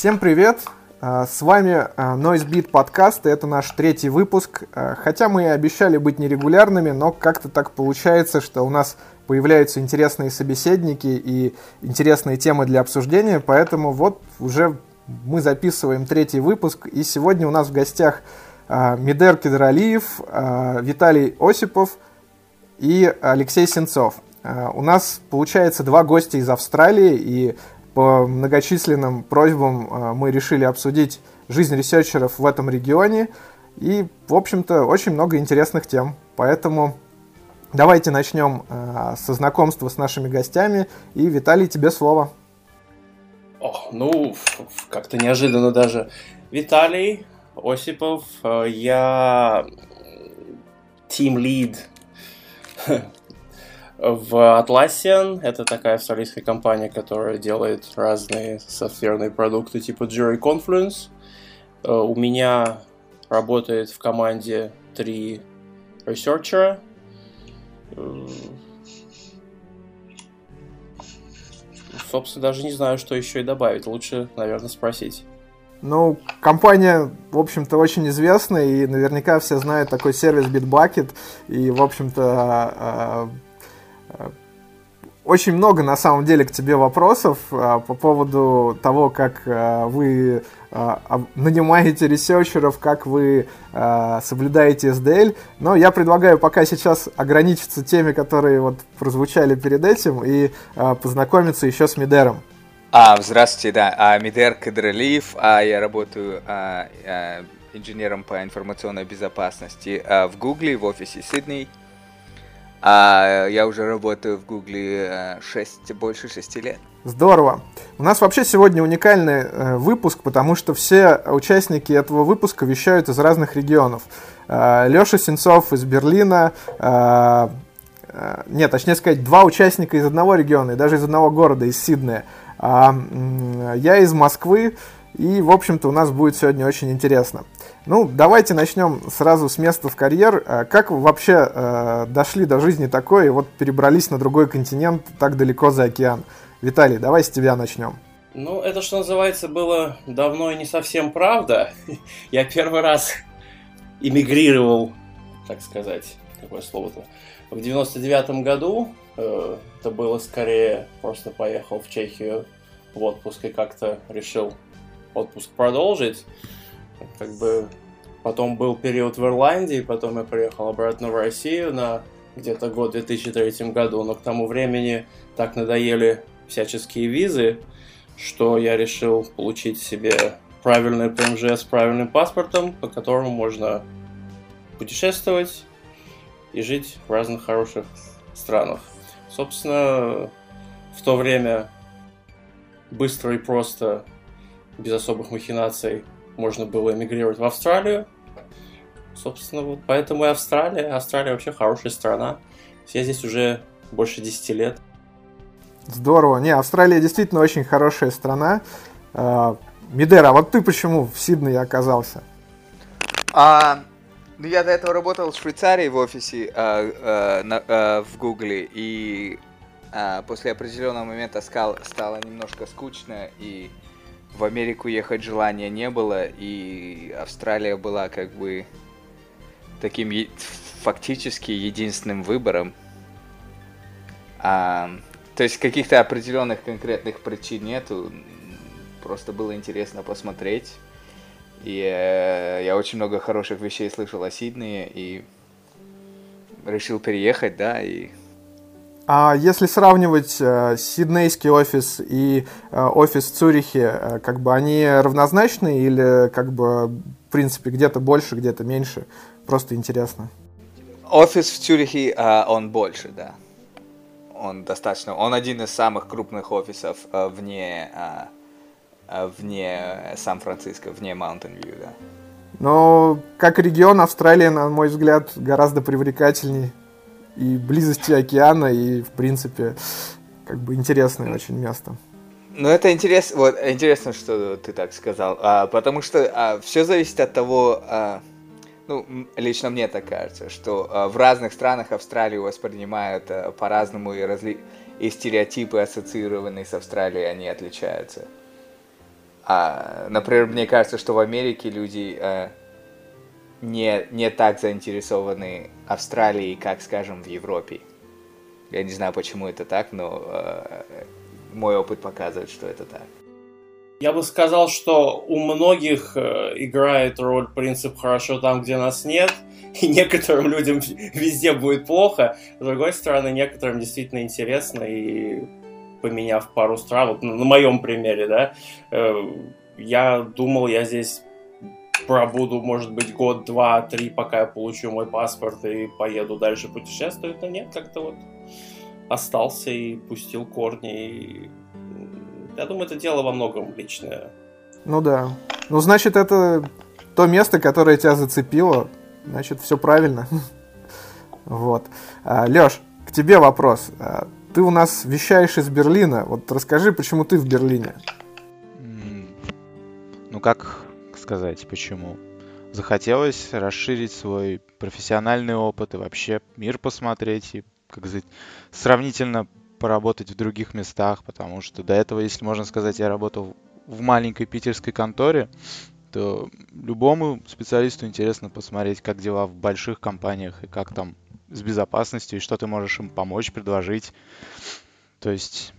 Всем привет! А, с вами а, NoiseBeat подкаст, и это наш третий выпуск. А, хотя мы и обещали быть нерегулярными, но как-то так получается, что у нас появляются интересные собеседники и интересные темы для обсуждения, поэтому вот уже мы записываем третий выпуск, и сегодня у нас в гостях Мидер Кедралиев, Виталий Осипов и Алексей Сенцов. У нас получается два гостя из Австралии, и по многочисленным просьбам э, мы решили обсудить жизнь ресерчеров в этом регионе. И, в общем-то, очень много интересных тем. Поэтому давайте начнем э, со знакомства с нашими гостями. И, Виталий, тебе слово. О, ну, как-то неожиданно даже. Виталий Осипов, э, я team lead в Atlassian. Это такая австралийская компания, которая делает разные софтверные продукты типа Jira Confluence. Э, у меня работает в команде три ресерчера. Э, собственно, даже не знаю, что еще и добавить. Лучше, наверное, спросить. Ну, компания, в общем-то, очень известная, и наверняка все знают такой сервис Bitbucket, и, в общем-то, а, очень много на самом деле к тебе вопросов а, по поводу того, как а, вы а, нанимаете ресерчеров, как вы соблюдаете SDL. Но я предлагаю пока сейчас ограничиться теми, которые вот прозвучали перед этим, и познакомиться еще с Мидером. А, здравствуйте, да. А, Мидер Кадралиев, а, я работаю а, а, инженером по информационной безопасности а, в Гугле, в офисе Сидней. А я уже работаю в Гугле 6, э, больше 6 лет. Здорово. У нас вообще сегодня уникальный э, выпуск, потому что все участники этого выпуска вещают из разных регионов. Э, Леша Сенцов из Берлина, э, э, нет, точнее сказать, два участника из одного региона и даже из одного города, из Сиднея. А, я из Москвы, и, в общем-то, у нас будет сегодня очень интересно. Ну, давайте начнем сразу с места в карьер. А как вы вообще э, дошли до жизни такой и вот перебрались на другой континент так далеко за океан? Виталий, давай с тебя начнем. Ну, это, что называется, было давно и не совсем правда. Я первый раз эмигрировал, так сказать, какое слово-то, в 99-м году. Э, это было скорее просто поехал в Чехию в отпуск и как-то решил отпуск продолжить. Как бы потом был период в Ирландии, потом я приехал обратно в Россию на где-то год в 2003 году, но к тому времени так надоели всяческие визы, что я решил получить себе правильный ПМЖ с правильным паспортом, по которому можно путешествовать и жить в разных хороших странах. Собственно, в то время быстро и просто без особых махинаций можно было эмигрировать в Австралию. Собственно, вот поэтому и Австралия. Австралия вообще хорошая страна. Я здесь уже больше 10 лет. Здорово. Не, Австралия действительно очень хорошая страна. А, Мидера, а вот ты почему в Сиднее оказался? А, ну, я до этого работал в Швейцарии в офисе а, а, на, а, в Гугле, и а, после определенного момента стало, стало немножко скучно, и в Америку ехать желания не было, и Австралия была как бы таким е- фактически единственным выбором. А, то есть каких-то определенных конкретных причин нету, просто было интересно посмотреть. И э, я очень много хороших вещей слышал о Сиднее и решил переехать, да, и а если сравнивать э, сиднейский офис и э, офис в Цюрихе, э, как бы они равнозначны или как бы в принципе где-то больше, где-то меньше? Просто интересно. Офис в Цюрихе, э, он больше, да. Он достаточно, он один из самых крупных офисов э, вне, э, э вне Сан-Франциско, вне Mountain View, да. Но как регион Австралия, на мой взгляд, гораздо привлекательнее и близости океана, и, в принципе, как бы интересное очень место. Ну, это интересно, вот, интересно, что ты так сказал, а, потому что а, все зависит от того, а, ну, лично мне так кажется, что а, в разных странах Австралию воспринимают а, по-разному, и, разли... и стереотипы, ассоциированные с Австралией, они отличаются. А, например, мне кажется, что в Америке люди а, не, не так заинтересованы Австралией, как, скажем, в Европе. Я не знаю, почему это так, но а, мой опыт показывает, что это так. Я бы сказал, что у многих э, играет роль принцип «хорошо там, где нас нет», и некоторым людям везде будет плохо. С другой стороны, некоторым действительно интересно, и поменяв пару стран, вот на моем примере, да, э, я думал, я здесь пробуду, может быть, год, два, три, пока я получу мой паспорт и поеду дальше путешествовать, но нет, как-то вот остался и пустил корни, и я думаю, это дело во многом личное. Ну да. Ну, значит, это то место, которое тебя зацепило. Значит, все правильно. Вот. А, Леш, к тебе вопрос. А, ты у нас вещаешь из Берлина. Вот расскажи, почему ты в Берлине? Ну, как сказать, почему? Захотелось расширить свой профессиональный опыт и вообще мир посмотреть и, как сказать, сравнительно поработать в других местах, потому что до этого, если можно сказать, я работал в маленькой питерской конторе, то любому специалисту интересно посмотреть, как дела в больших компаниях и как там с безопасностью, и что ты можешь им помочь, предложить. То есть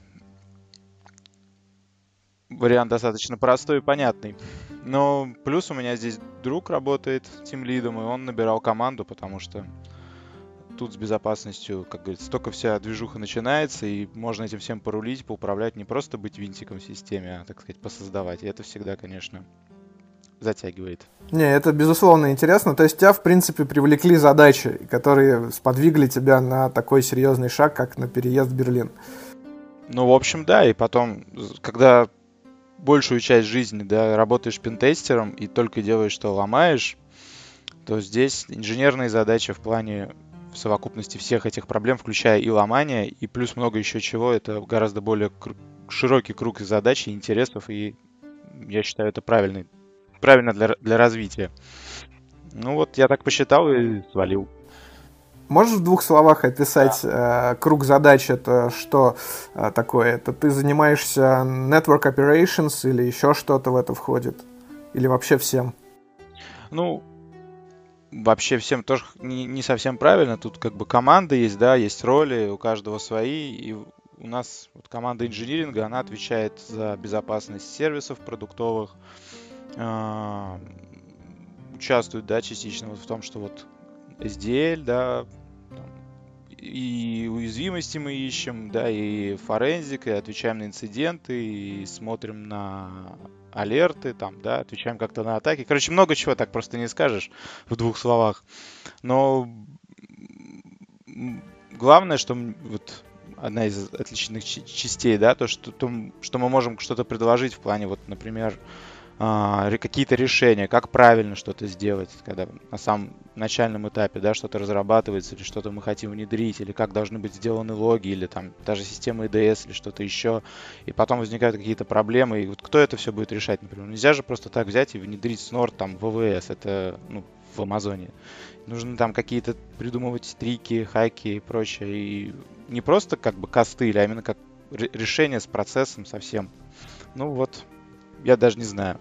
вариант достаточно простой и понятный. Но плюс у меня здесь друг работает тем лидом, и он набирал команду, потому что тут с безопасностью, как говорится, только вся движуха начинается, и можно этим всем порулить, поуправлять, не просто быть винтиком в системе, а, так сказать, посоздавать. И это всегда, конечно, затягивает. Не, это безусловно интересно. То есть тебя, в принципе, привлекли задачи, которые сподвигли тебя на такой серьезный шаг, как на переезд в Берлин. Ну, в общем, да. И потом, когда большую часть жизни, да, работаешь пентестером и только делаешь, что ломаешь, то здесь инженерные задачи в плане в совокупности всех этих проблем, включая и ломание, и плюс много еще чего, это гораздо более кру- широкий круг задач и интересов, и я считаю, это правильный, правильно для, для развития. Ну вот, я так посчитал и свалил. Можешь в двух словах описать да. э, круг задач? Это что э, такое? Это ты занимаешься network operations или еще что-то в это входит? Или вообще всем? Ну, вообще всем тоже не, не совсем правильно. Тут как бы команда есть, да, есть роли, у каждого свои. И у нас вот команда инжиниринга, она отвечает за безопасность сервисов продуктовых. Э, участвует, да, частично вот в том, что вот SDL, да, и уязвимости мы ищем, да, и форензик, и отвечаем на инциденты, и смотрим на алерты, там, да, отвечаем как-то на атаки. Короче, много чего так просто не скажешь в двух словах. Но главное, что вот одна из отличных частей, да, то, что, то, что мы можем что-то предложить в плане, вот, например, какие-то решения, как правильно что-то сделать, когда на самом начальном этапе, да, что-то разрабатывается, или что-то мы хотим внедрить, или как должны быть сделаны логи, или там даже система EDS, или что-то еще, и потом возникают какие-то проблемы, и вот кто это все будет решать, например? Нельзя же просто так взять и внедрить Snort там в ВВС, это, ну, в Амазоне. Нужно там какие-то придумывать трики, хаки и прочее, и не просто как бы косты, или а именно как решение с процессом совсем. Ну вот, я даже не знаю.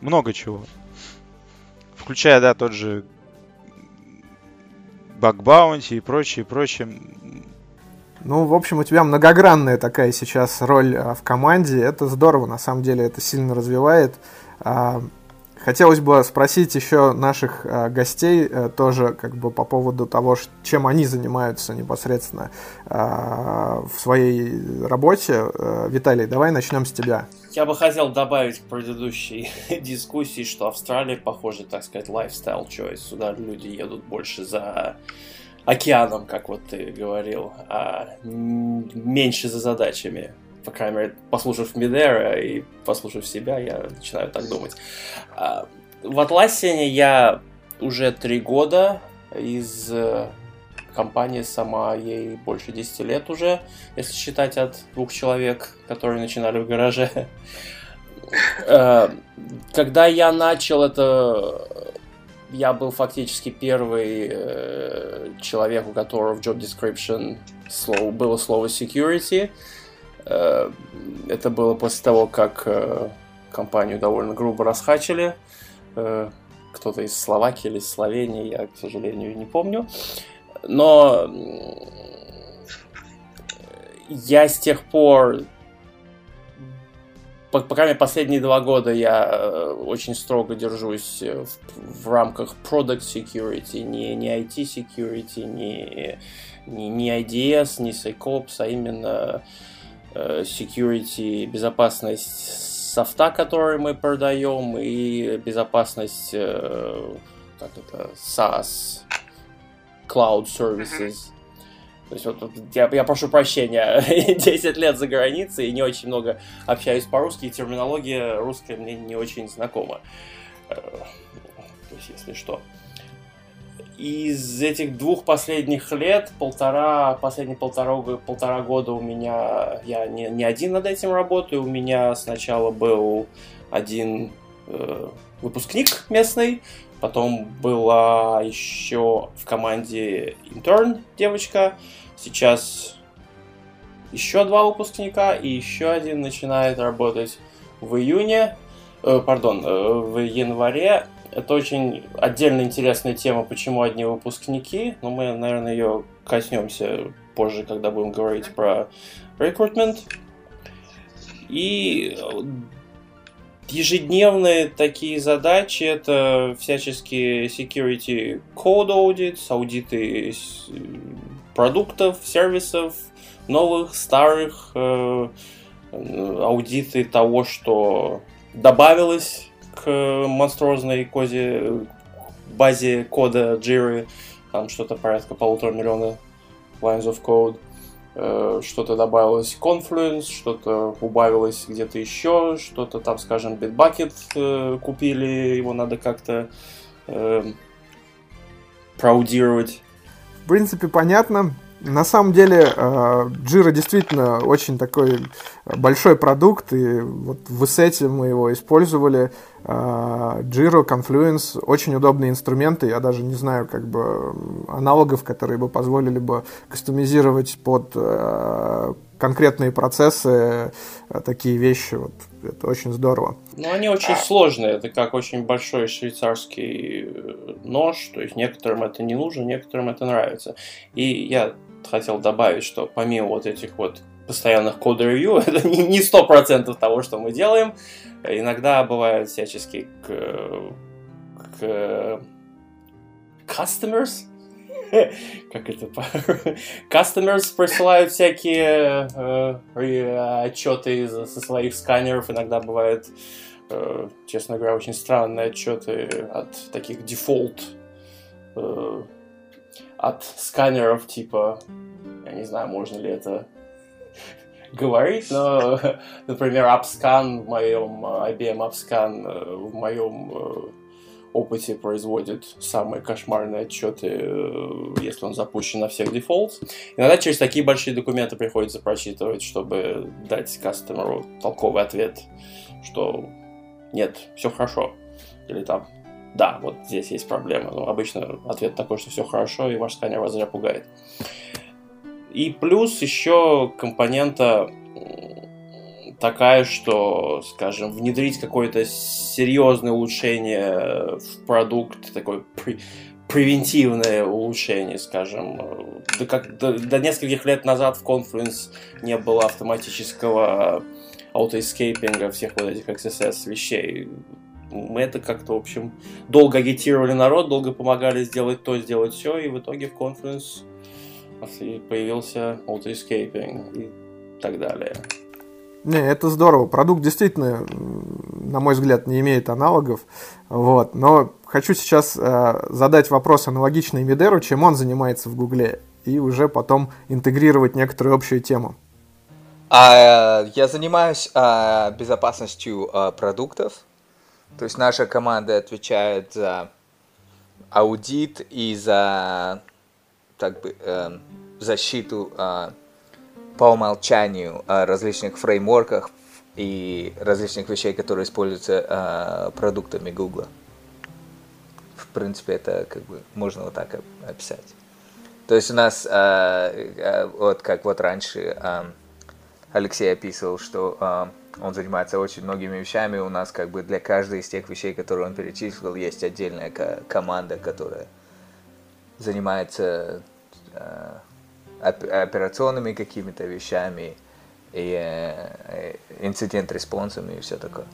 Много чего. Включая, да, тот же баг-баунти и прочее, прочее. Ну, в общем, у тебя многогранная такая сейчас роль а, в команде. Это здорово, на самом деле, это сильно развивает. А, Хотелось бы спросить еще наших э, гостей э, тоже как бы по поводу того, чем они занимаются непосредственно э, в своей работе. Э, Виталий, давай начнем с тебя. Я бы хотел добавить к предыдущей дискуссии, что Австралия, похоже, так сказать, lifestyle choice. Сюда люди едут больше за океаном, как вот ты говорил, а меньше за задачами по крайней мере, послушав Мидера и послушав себя, я начинаю так думать. А, в Атласине я уже три года из компании сама, ей больше 10 лет уже, если считать от двух человек, которые начинали в гараже. Э, когда я начал это, я был фактически первый э, человек, у которого в job description было слово security. Э, это было после того, как компанию довольно грубо расхачили. Кто-то из Словакии или из Словении, я, к сожалению, не помню. Но я с тех пор по, по крайней мере, последние два года я э, очень строго держусь в, в рамках product security, не, не IT security, не, не, не IDS, не SecOps, а именно э, security, безопасность софта, который мы продаем, и безопасность, э, как это, SaaS, Cloud Services. То есть вот я, я прошу прощения, 10 лет за границей и не очень много общаюсь по-русски, и терминология русская мне не очень знакома. Э, то есть, если что. Из этих двух последних лет, полтора, последние полтора, полтора года у меня, я не, не один над этим работаю, у меня сначала был один э, выпускник местный, потом была еще в команде интерн девочка, Сейчас еще два выпускника, и еще один начинает работать в июне, э, пардон, э, в январе. Это очень отдельно интересная тема, почему одни выпускники, но мы, наверное, ее коснемся позже, когда будем говорить про рекрутмент. И ежедневные такие задачи это всяческие security code audits, аудиты продуктов, сервисов, новых, старых, э, аудиты того, что добавилось к монструозной коде, базе кода Jira, там что-то порядка полутора миллиона lines of code, э, что-то добавилось Confluence, что-то убавилось где-то еще, что-то там, скажем, Bitbucket э, купили, его надо как-то э, проудировать в принципе, понятно. На самом деле, Jira действительно очень такой большой продукт, и вот в сете мы его использовали. Jira, Confluence, очень удобные инструменты, я даже не знаю как бы аналогов, которые бы позволили бы кастомизировать под конкретные процессы, такие вещи, вот это очень здорово. Ну, они очень сложные, это как очень большой швейцарский э, нож, то есть некоторым это не нужно, некоторым это нравится. И я хотел добавить, что помимо вот этих вот постоянных код-ревью, это не сто процентов того, что мы делаем, иногда бывают всяческие к, к customers, как это customers присылают всякие э, отчеты со своих сканеров. Иногда бывают, э, честно говоря, очень странные отчеты от таких дефолт э, от сканеров типа, я не знаю, можно ли это говорить, но, например, AppScan в моем IBM AppScan в моем опыте производит самые кошмарные отчеты, э, если он запущен на всех дефолтс. Иногда через такие большие документы приходится прочитывать, чтобы дать кастомеру толковый ответ, что нет, все хорошо. Или там, да, вот здесь есть проблема. Но обычно ответ такой, что все хорошо, и ваш сканер вас зря пугает. И плюс еще компонента такая, что, скажем, внедрить какое-то серьезное улучшение в продукт, такое превентивное улучшение, скажем. До, как, до, до нескольких лет назад в Confluence не было автоматического autoescaping а всех вот этих XSS вещей. Мы это как-то, в общем, долго агитировали народ, долго помогали сделать то, сделать все, и в итоге в Confluence появился autoescaping и так далее. Не, это здорово. Продукт действительно, на мой взгляд, не имеет аналогов. Вот. Но хочу сейчас э, задать вопрос аналогичный Мидеру, чем он занимается в Гугле, и уже потом интегрировать некоторую общую тему. А, я занимаюсь а, безопасностью а, продуктов. То есть наша команда отвечает за аудит и за так бы, э, защиту э, по умолчанию о различных фреймворках и различных вещей, которые используются э, продуктами Google. В принципе, это как бы можно вот так описать. То есть у нас э, э, вот как вот раньше э, Алексей описывал, что э, он занимается очень многими вещами. У нас как бы для каждой из тех вещей, которые он перечислил, есть отдельная команда, которая занимается э, операционными какими-то вещами и э, инцидент-респонсами и все такое.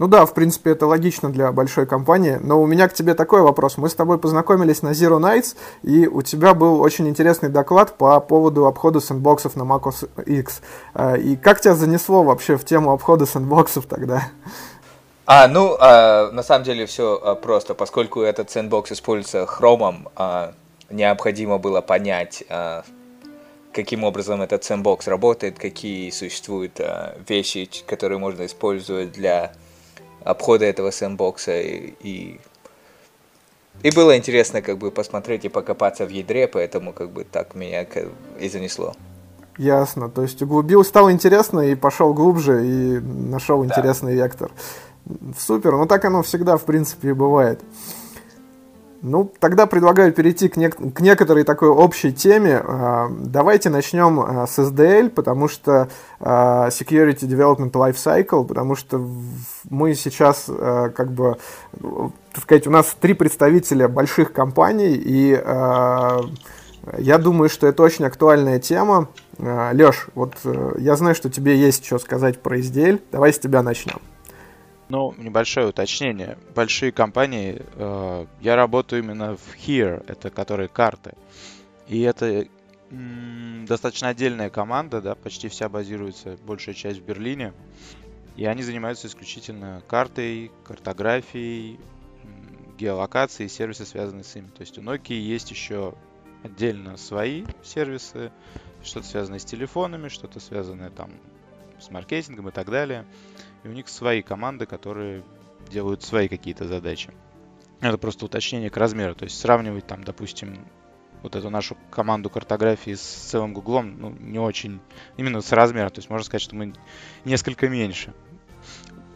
Ну да, в принципе, это логично для большой компании. Но у меня к тебе такой вопрос. Мы с тобой познакомились на Zero Nights, и у тебя был очень интересный доклад по поводу обхода сэндбоксов на macOS X. А, и как тебя занесло вообще в тему обхода сэндбоксов тогда? А, ну, а, на самом деле все а, просто. Поскольку этот сэндбокс используется хромом, а, необходимо было понять, а, каким образом этот сэндбокс работает, какие существуют а, вещи, которые можно использовать для обхода этого сэндбокса и, и и было интересно как бы посмотреть и покопаться в ядре, поэтому как бы так меня и занесло. Ясно. То есть углубил, стало интересно и пошел глубже и нашел да. интересный вектор. Супер. Ну так оно всегда, в принципе, и бывает. Ну, тогда предлагаю перейти к, нек- к некоторой такой общей теме. Uh, давайте начнем uh, с SDL, потому что uh, Security Development Life Cycle, потому что мы сейчас как бы, так сказать, у нас три представителя больших компаний, и я думаю, что это очень актуальная тема. Леш, вот я знаю, что тебе есть что сказать про SDL. Давай с тебя начнем. Ну, небольшое уточнение. Большие компании, э, я работаю именно в Here, это которые карты. И это м, достаточно отдельная команда, да, почти вся базируется, большая часть в Берлине. И они занимаются исключительно картой, картографией, геолокацией и сервисы, связанные с ними. То есть у Nokia есть еще отдельно свои сервисы, что-то связанное с телефонами, что-то связанное там с маркетингом и так далее. И у них свои команды, которые делают свои какие-то задачи. Это просто уточнение к размеру. То есть сравнивать там, допустим, вот эту нашу команду картографии с целым Гуглом, ну, не очень, именно с размером. То есть можно сказать, что мы несколько меньше,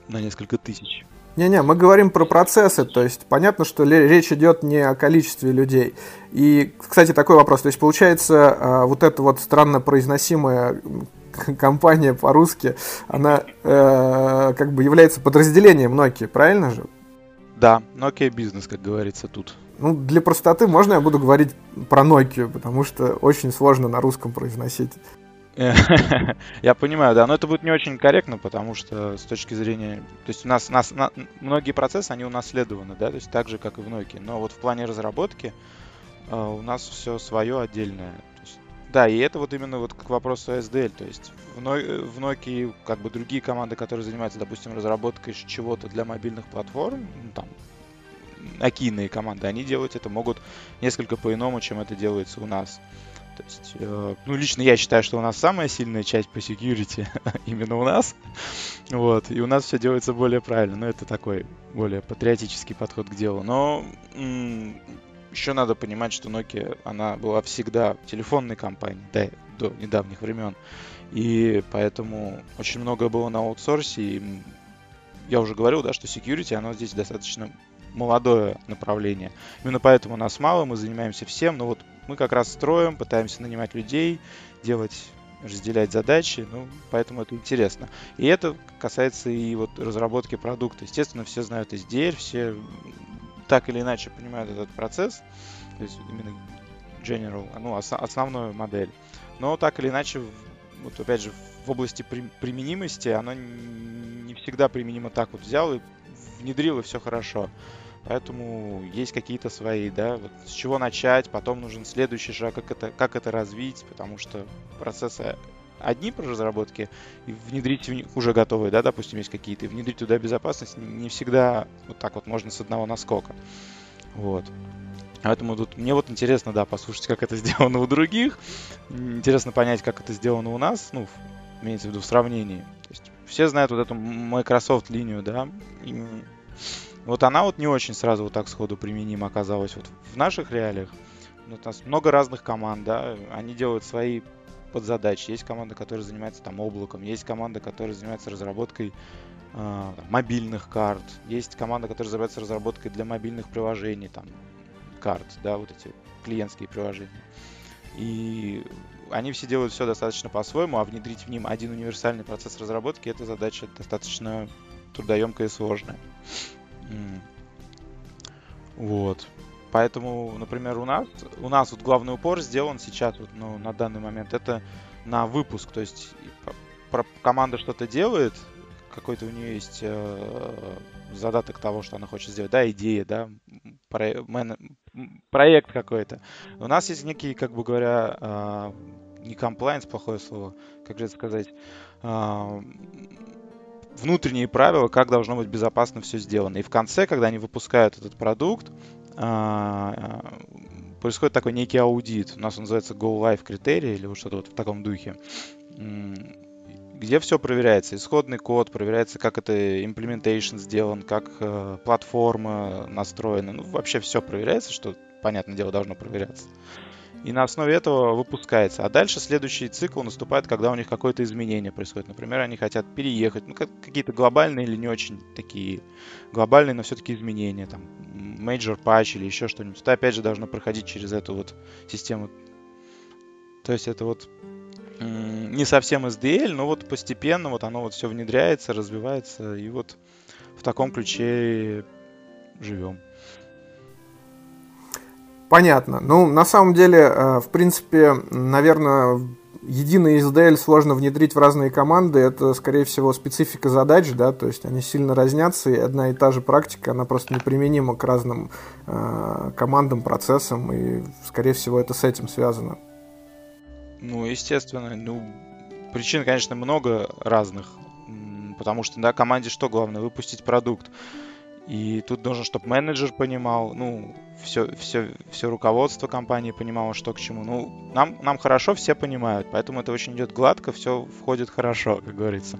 на несколько тысяч. Не-не, мы говорим про процессы, то есть понятно, что речь идет не о количестве людей. И, кстати, такой вопрос, то есть получается а, вот это вот странно произносимое компания по-русски, она э, как бы является подразделением Nokia, правильно же? Да, Nokia бизнес, как говорится тут. Ну, для простоты можно я буду говорить про Nokia, потому что очень сложно на русском произносить. Я понимаю, да, но это будет не очень корректно, потому что с точки зрения, то есть у нас, нас на, многие процессы, они унаследованы, да, то есть так же, как и в Nokia, но вот в плане разработки э, у нас все свое отдельное. Да, и это вот именно вот к вопросу SDL, то есть в, no- в Nokia как бы другие команды, которые занимаются, допустим, разработкой чего-то для мобильных платформ, ну, там, акийные команды, они делают это могут несколько по-иному, чем это делается у нас. То есть, э, ну, лично я считаю, что у нас самая сильная часть по security именно у нас. Вот, и у нас все делается более правильно. Но это такой более патриотический подход к делу. Но м- еще надо понимать, что Nokia, она была всегда телефонной компанией, да, до недавних времен. И поэтому очень много было на аутсорсе. И я уже говорил, да, что security, оно здесь достаточно молодое направление. Именно поэтому нас мало, мы занимаемся всем. Но вот мы как раз строим, пытаемся нанимать людей, делать разделять задачи, ну, поэтому это интересно. И это касается и вот разработки продукта. Естественно, все знают SDR, все так или иначе понимают этот процесс, то есть именно general, ну, ос- основную модель. Но так или иначе, вот опять же, в области при- применимости оно не всегда применимо так вот взял и внедрил, и все хорошо. Поэтому есть какие-то свои, да, вот с чего начать, потом нужен следующий шаг, как это, как это развить, потому что процессы одни по разработке и внедрить в них уже готовые, да, допустим, есть какие-то, и внедрить туда безопасность не всегда вот так вот можно с одного наскока. Вот. Поэтому тут мне вот интересно, да, послушать, как это сделано у других. Интересно понять, как это сделано у нас, ну, имеется в виду в сравнении. То есть все знают вот эту Microsoft линию, да. И вот она вот не очень сразу вот так сходу применима оказалась вот в наших реалиях. Ну, у нас много разных команд, да, они делают свои под задачи. Есть команда, которая занимается там облаком, есть команда, которая занимается разработкой э, мобильных карт, есть команда, которая занимается разработкой для мобильных приложений, там, карт, да, вот эти клиентские приложения. И они все делают все достаточно по-своему, а внедрить в ним один универсальный процесс разработки это задача достаточно трудоемкая и сложная. Вот. Поэтому, например, у нас, у нас вот главный упор сделан сейчас, вот, ну, на данный момент, это на выпуск. То есть команда что-то делает, какой-то у нее есть э, задаток того, что она хочет сделать, да, идея, да, про, мен, проект какой-то. У нас есть некий, как бы говоря, э, не комплайнс, плохое слово, как же это сказать, э, внутренние правила, как должно быть безопасно все сделано. И в конце, когда они выпускают этот продукт, э, происходит такой некий аудит. У нас он называется Go Live критерий или вот что-то вот в таком духе где все проверяется. Исходный код, проверяется, как это implementation сделан, как э, платформа настроена. Ну, вообще все проверяется, что, понятное дело, должно проверяться. И на основе этого выпускается. А дальше следующий цикл наступает, когда у них какое-то изменение происходит. Например, они хотят переехать. Ну, какие-то глобальные или не очень такие глобальные, но все-таки изменения. Там, major patch или еще что-нибудь. Это опять же должно проходить через эту вот систему. То есть это вот не совсем SDL, но вот постепенно вот оно вот все внедряется, развивается, и вот в таком ключе живем. Понятно. Ну, на самом деле, э, в принципе, наверное, единый SDL сложно внедрить в разные команды. Это, скорее всего, специфика задач, да, то есть они сильно разнятся, и одна и та же практика, она просто неприменима к разным э, командам, процессам, и, скорее всего, это с этим связано. Ну, естественно. Ну, причин, конечно, много разных. Потому что, да, команде что главное? Выпустить продукт. И тут нужно, чтобы менеджер понимал, ну, все, все, все руководство компании понимало, что к чему. Ну, нам, нам хорошо, все понимают, поэтому это очень идет гладко, все входит хорошо, как говорится.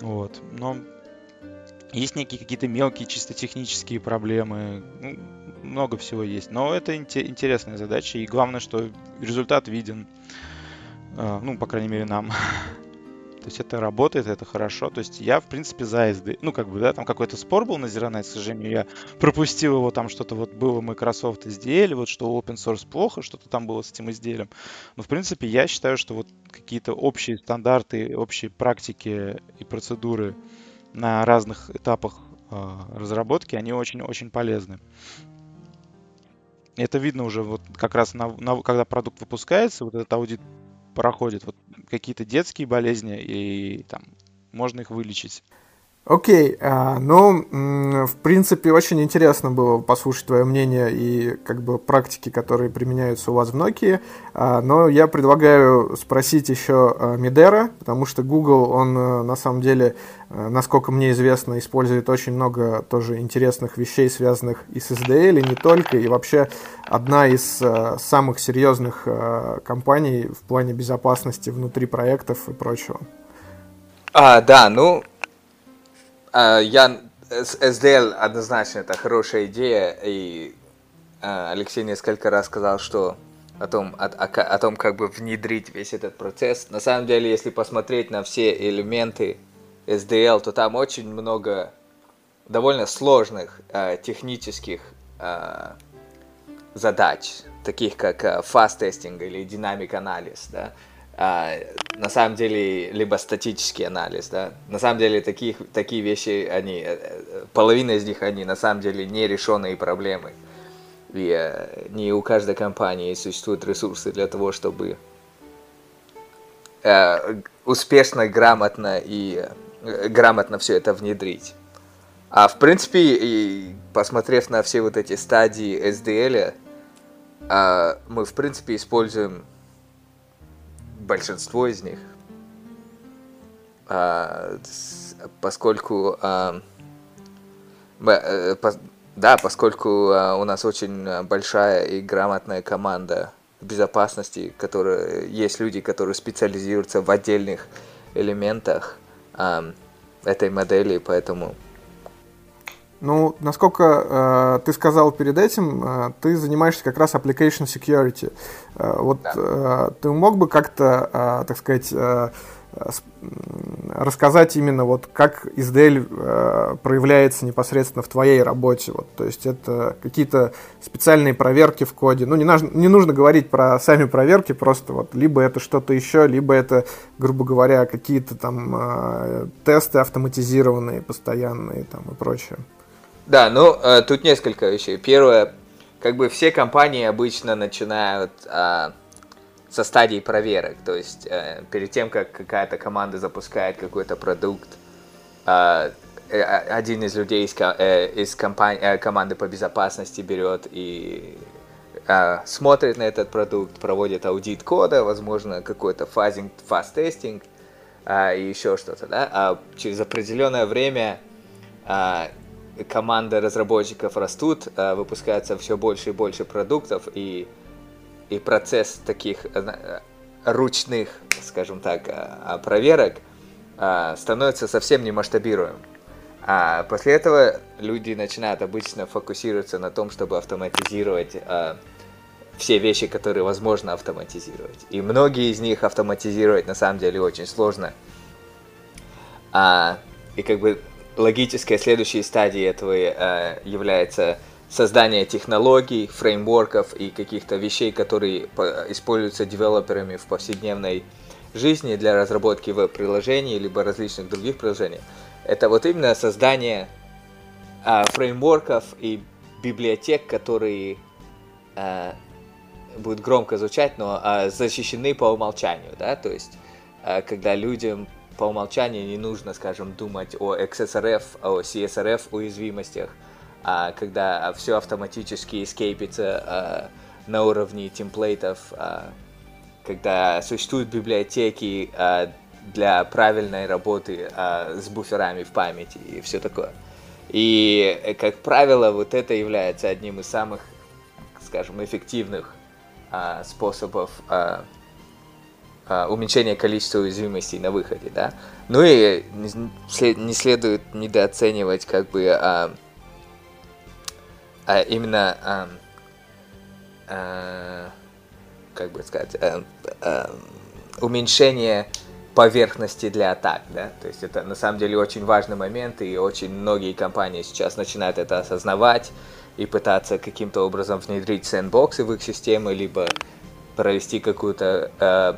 Вот. Но есть некие какие-то мелкие, чисто технические проблемы. Ну, много всего есть. Но это интересная задача, и главное, что результат виден. А, ну, по крайней мере, нам. То есть это работает, это хорошо. То есть я, в принципе, за SD. Ну, как бы, да, там какой-то спор был на Zero к сожалению, я пропустил его, там что-то вот было Microsoft SDL, вот что open source плохо, что-то там было с этим изделием. Но, в принципе, я считаю, что вот какие-то общие стандарты, общие практики и процедуры на разных этапах э, разработки, они очень-очень полезны. Это видно уже вот как раз на, на, когда продукт выпускается, вот этот аудит проходит вот какие-то детские болезни, и там можно их вылечить. Окей, okay, ну, в принципе, очень интересно было послушать твое мнение и как бы практики, которые применяются у вас в Nokia, а, но я предлагаю спросить еще Мидера, потому что Google, он э, на самом деле, э, насколько мне известно, использует очень много тоже интересных вещей, связанных и с SDL, и не только, и вообще одна из э, самых серьезных компаний в плане безопасности внутри проектов и прочего. А, да, ну, а, я SDL однозначно это хорошая идея, и а, Алексей несколько раз сказал, что о том, о, о, о том, как бы внедрить весь этот процесс. На самом деле, если посмотреть на все элементы SDL, то там очень много довольно сложных э, технических э, задач, таких как э, fast testing или динамик анализ, да, а, на самом деле либо статический анализ, да. На самом деле таких, такие вещи, они, э, э, половина из них, они на самом деле нерешенные проблемы. И э, не у каждой компании существуют ресурсы для того, чтобы э, успешно, грамотно и э, грамотно все это внедрить. А в принципе, и посмотрев на все вот эти стадии SDL, э, мы в принципе используем большинство из них, а, поскольку а, э, да, поскольку а, у нас очень большая и грамотная команда безопасности, которые есть люди, которые специализируются в отдельных элементах этой модели, поэтому ну, насколько э, ты сказал перед этим, э, ты занимаешься как раз application security. Э, вот да. э, ты мог бы как-то, э, так сказать, э, рассказать именно вот как SDL э, проявляется непосредственно в твоей работе. Вот, то есть это какие-то специальные проверки в коде. Ну, не, нужно, не нужно говорить про сами проверки, просто вот либо это что-то еще, либо это, грубо говоря, какие-то там э, тесты автоматизированные, постоянные там и прочее. Да, ну, э, тут несколько вещей. Первое, как бы все компании обычно начинают э, со стадии проверок. То есть э, перед тем, как какая-то команда запускает какой-то продукт, э, э один из людей из, э, из компании, э, команды по безопасности берет и э, смотрит на этот продукт, проводит аудит кода, возможно, какой-то fuzzing, fuzz-testing э, и еще что-то. Да? А через определенное время э, команда разработчиков растут, э, выпускается все больше и больше продуктов, и и процесс таких э, ручных, скажем так, э, проверок э, становится совсем не масштабируемым. А после этого люди начинают обычно фокусироваться на том, чтобы автоматизировать все вещи, которые возможно автоматизировать. И многие из них автоматизировать на самом деле очень сложно. А, и как бы логическая следующая стадия этого является создание технологий, фреймворков и каких-то вещей, которые используются девелоперами в повседневной жизни для разработки веб-приложений либо различных других приложений. Это вот именно создание а, фреймворков и библиотек, которые а, будут громко звучать, но а, защищены по умолчанию, да, то есть а, когда людям по умолчанию не нужно, скажем, думать о XSRF, о CSRF уязвимостях, а, когда все автоматически эскейпится а, на уровне темплейтов, а, когда существуют библиотеки а, для правильной работы а, с буферами в памяти и все такое. И, как правило, вот это является одним из самых, скажем, эффективных а, способов а, а, уменьшения количества уязвимостей на выходе, да. Ну и не следует недооценивать как бы а, а именно а, а, как бы сказать а, а, уменьшение поверхности для атак, да, то есть это на самом деле очень важный момент, и очень многие компании сейчас начинают это осознавать и пытаться каким-то образом внедрить сэндбоксы в их системы, либо провести какую-то э,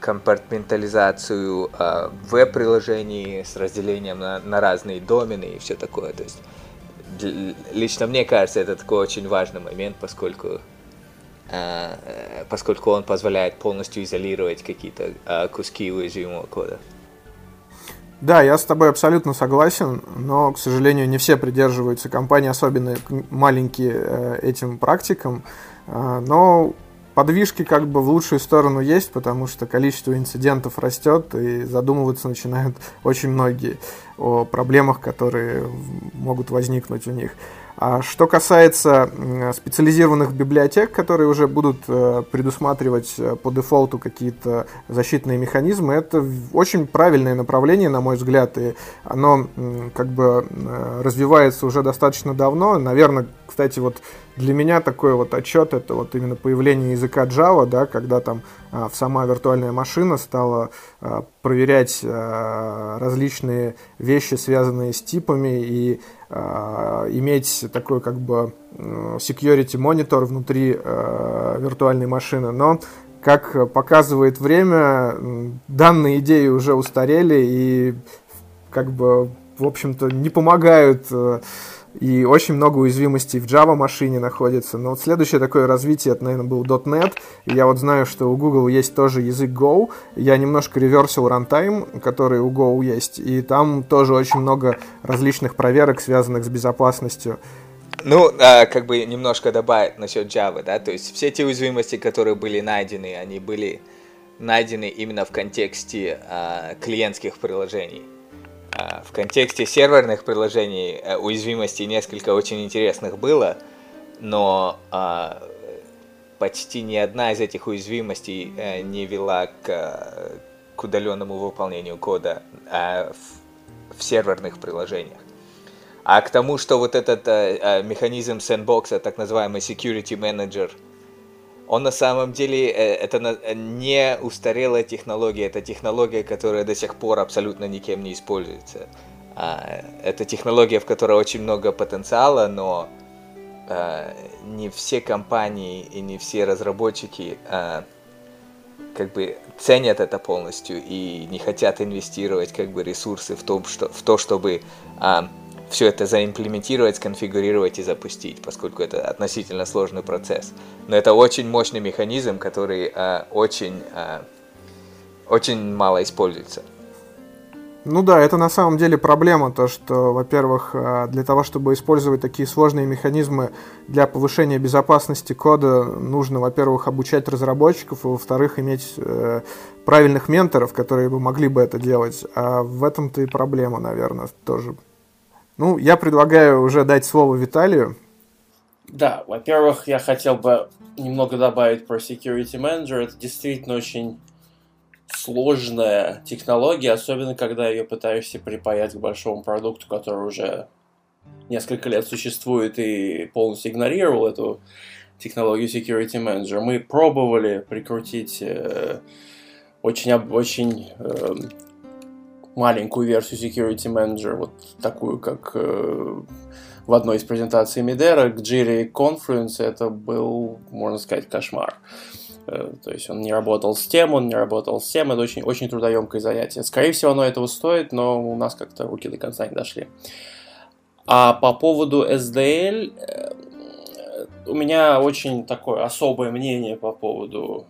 компартментализацию э, веб-приложений с разделением на, на разные домены и все такое, то есть лично мне кажется, это такой очень важный момент, поскольку э, поскольку он позволяет полностью изолировать какие-то э, куски уязвимого кода. Да, я с тобой абсолютно согласен, но, к сожалению, не все придерживаются компании, особенно маленькие, э, этим практикам. Но подвижки как бы в лучшую сторону есть, потому что количество инцидентов растет, и задумываться начинают очень многие о проблемах, которые могут возникнуть у них. А что касается специализированных библиотек, которые уже будут э, предусматривать э, по дефолту какие-то защитные механизмы, это очень правильное направление, на мой взгляд, и оно как бы э, развивается уже достаточно давно. Наверное, кстати, вот для меня такой вот отчет это вот именно появление языка Java, да, когда там а, сама виртуальная машина стала а, проверять а, различные вещи, связанные с типами и иметь такой как бы security монитор внутри а, виртуальной машины, но как показывает время, данные идеи уже устарели и как бы, в общем-то, не помогают и очень много уязвимостей в Java машине находится. Но вот следующее такое развитие, это, наверное, был .NET. И я вот знаю, что у Google есть тоже язык Go. Я немножко реверсил runtime, который у Go есть. И там тоже очень много различных проверок, связанных с безопасностью. Ну, а, как бы немножко добавить насчет Java, да, то есть все те уязвимости, которые были найдены, они были найдены именно в контексте а, клиентских приложений. А, в контексте серверных приложений э, уязвимостей несколько очень интересных было, но а, почти ни одна из этих уязвимостей э, не вела к, к удаленному выполнению кода а, в, в серверных приложениях. А к тому, что вот этот э, механизм сэндбокса, так называемый security manager, он на самом деле, э, это не устарелая технология, это технология, которая до сих пор абсолютно никем не используется. А, это технология, в которой очень много потенциала, но а, не все компании и не все разработчики а, как бы ценят это полностью и не хотят инвестировать как бы ресурсы в, том, что, в то, чтобы все это заимплементировать, сконфигурировать и запустить, поскольку это относительно сложный процесс. Но это очень мощный механизм, который а, очень, а, очень мало используется. Ну да, это на самом деле проблема, то что, во-первых, э, для того, чтобы использовать такие сложные механизмы для повышения безопасности кода, нужно, во-первых, обучать разработчиков, и, во-вторых, иметь э, правильных менторов, которые бы могли бы это делать. А в этом-то и проблема, наверное, тоже. Ну, я предлагаю уже дать слово Виталию. Да, во-первых, я хотел бы немного добавить про Security Manager. Это действительно очень сложная технология, особенно когда ее пытаешься припаять к большому продукту, который уже несколько лет существует и полностью игнорировал эту технологию Security Manager. Мы пробовали прикрутить э, очень, очень э, маленькую версию Security Manager, вот такую, как э, в одной из презентаций Midera, к Jira Confluence. Это был, можно сказать, кошмар. Э, Э, то есть он не работал с тем, он не работал с тем. Это очень, очень трудоемкое занятие. Скорее всего, оно этого стоит, но у нас как-то руки до конца не дошли. А по поводу SDL, э, у меня очень такое особое мнение по поводу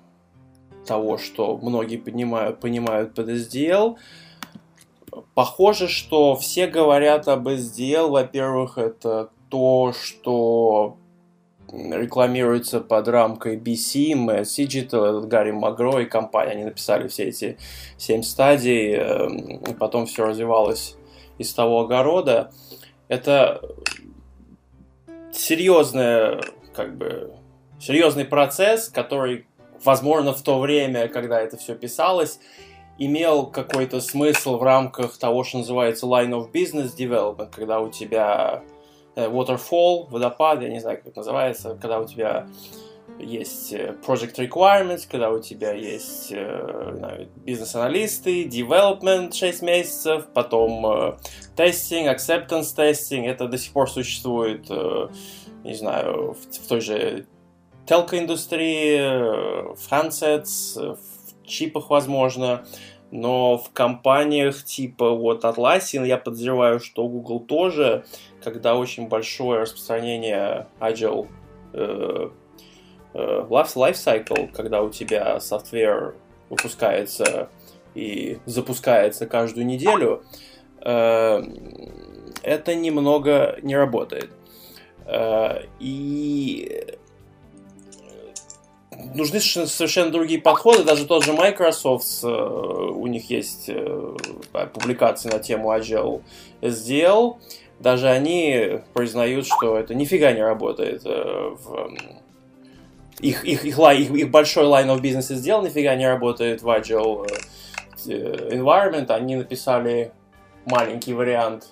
того, что многие понимают, понимают под SDL. Похоже, что все говорят об SDL. Во-первых, это то, что рекламируется под рамкой BC, Mass Digital, Гарри Магро и компания. Они написали все эти семь стадий, эм, и потом все развивалось из того огорода. Это серьезная, как бы, серьезный процесс, который, возможно, в то время, когда это все писалось, имел какой-то смысл в рамках того, что называется line of business development, когда у тебя Э, waterfall, водопад, я не знаю, как это называется, когда у тебя есть э, project requirements, когда у тебя есть э, бизнес-аналисты, development 6 месяцев, потом testing, acceptance testing, это до сих пор существует, не знаю, в, той же телко-индустрии, в handsets, в чипах, возможно, но в компаниях типа вот Atlassian я подозреваю, что Google тоже, когда очень большое распространение Agile э, э, life, cycle, когда у тебя софтвер выпускается и запускается каждую неделю, э, это немного не работает. И нужны совершенно другие подходы. Даже тот же Microsoft, э, у них есть э, публикации на тему Agile SDL. Даже они признают, что это нифига не работает э, в их, их, их, их, их большой line of business SDL нифига не работает в Agile environment. Они написали маленький вариант,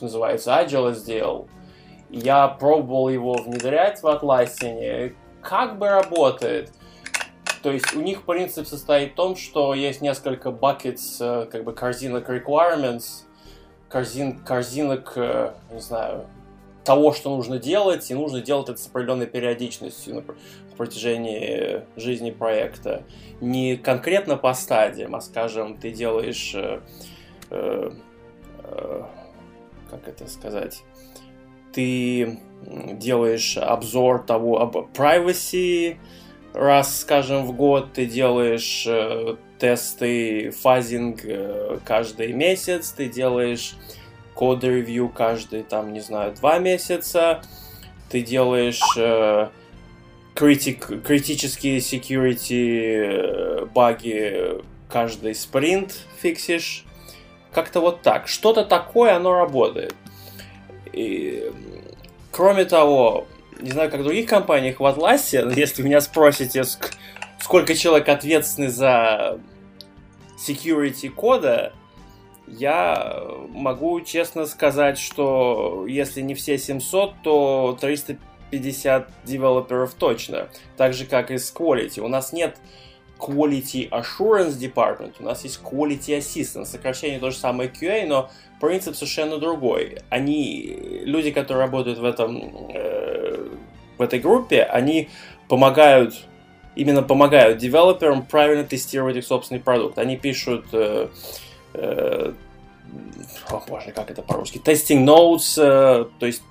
называется Agile SDL. Я пробовал его внедрять в Atlassian, как бы работает. То есть у них принцип состоит в том, что есть несколько buckets, э, как бы корзинок requirements, корзин, корзинок, э, не знаю, того, что нужно делать, и нужно делать это с определенной периодичностью на протяжении жизни проекта. Не конкретно по стадиям, а, скажем, ты делаешь, э, э, э, как это сказать, ты делаешь обзор того об privacy раз, скажем, в год, ты делаешь э, тесты, фазинг э, каждый месяц, ты делаешь код-ревью каждый, там, не знаю, два месяца, ты делаешь э, критик, критические security э, баги каждый спринт фиксишь. Как-то вот так. Что-то такое, оно работает. И, кроме того, не знаю, как в других компаниях в Атласе, если меня спросите, сколько человек ответственны за security кода, я могу честно сказать, что если не все 700, то 350 50 девелоперов точно. Так же, как и с Quality. У нас нет Quality Assurance Department, у нас есть Quality Assistant, сокращение то же самое QA, но принцип совершенно другой. Они, люди, которые работают в этом, э, в этой группе, они помогают, именно помогают девелоперам правильно тестировать их собственный продукт. Они пишут э, э, о боже, как это по-русски, testing notes, э, то есть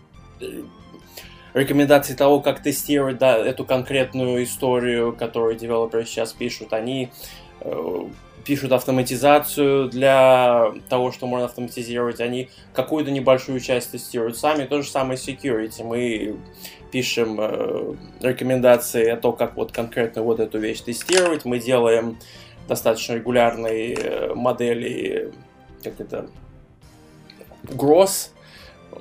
э, рекомендации того, как тестировать да, эту конкретную историю, которую девелоперы сейчас пишут, они э, пишут автоматизацию для того, что можно автоматизировать, они какую-то небольшую часть тестируют сами, то же самое security. Мы пишем э, рекомендации о том, как вот конкретно вот эту вещь тестировать, мы делаем достаточно регулярные э, модели, как это, Gross,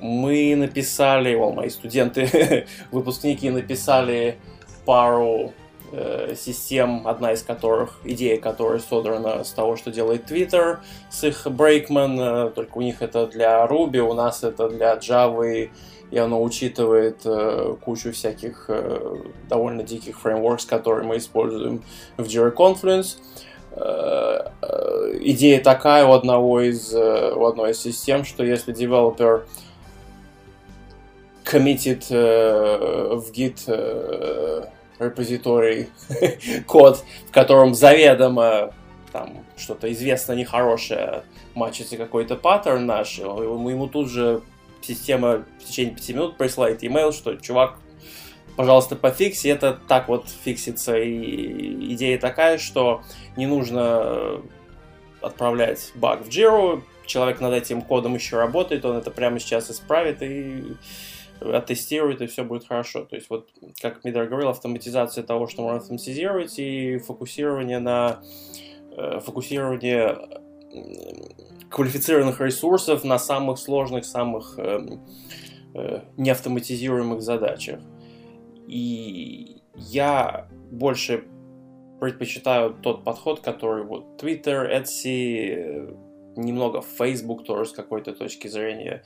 мы написали, well, мои студенты, выпускники написали пару э, систем, одна из которых, идея которой содрана с того, что делает Twitter, с их Breakman, э, только у них это для Ruby, у нас это для Java, и оно учитывает э, кучу всяких э, довольно диких фреймворков, которые мы используем в Jira Confluence. Э, э, идея такая у одного из, э, у одной из систем, что если девелопер committed uh, в Git uh, репозиторий код, в котором заведомо там что-то известно нехорошее, мачится какой-то паттерн наш, ему, ему тут же система в течение 5 минут присылает email, что чувак, пожалуйста, пофикси. Это так вот фиксится. И идея такая, что не нужно отправлять баг в Jira, человек над этим кодом еще работает, он это прямо сейчас исправит и оттестирует, и все будет хорошо. То есть, вот, как Мидер говорил, автоматизация того, что можно автоматизировать, и фокусирование на э, фокусирование квалифицированных ресурсов на самых сложных, самых э, э, неавтоматизируемых задачах. И я больше предпочитаю тот подход, который вот Twitter, Etsy, немного Facebook тоже с какой-то точки зрения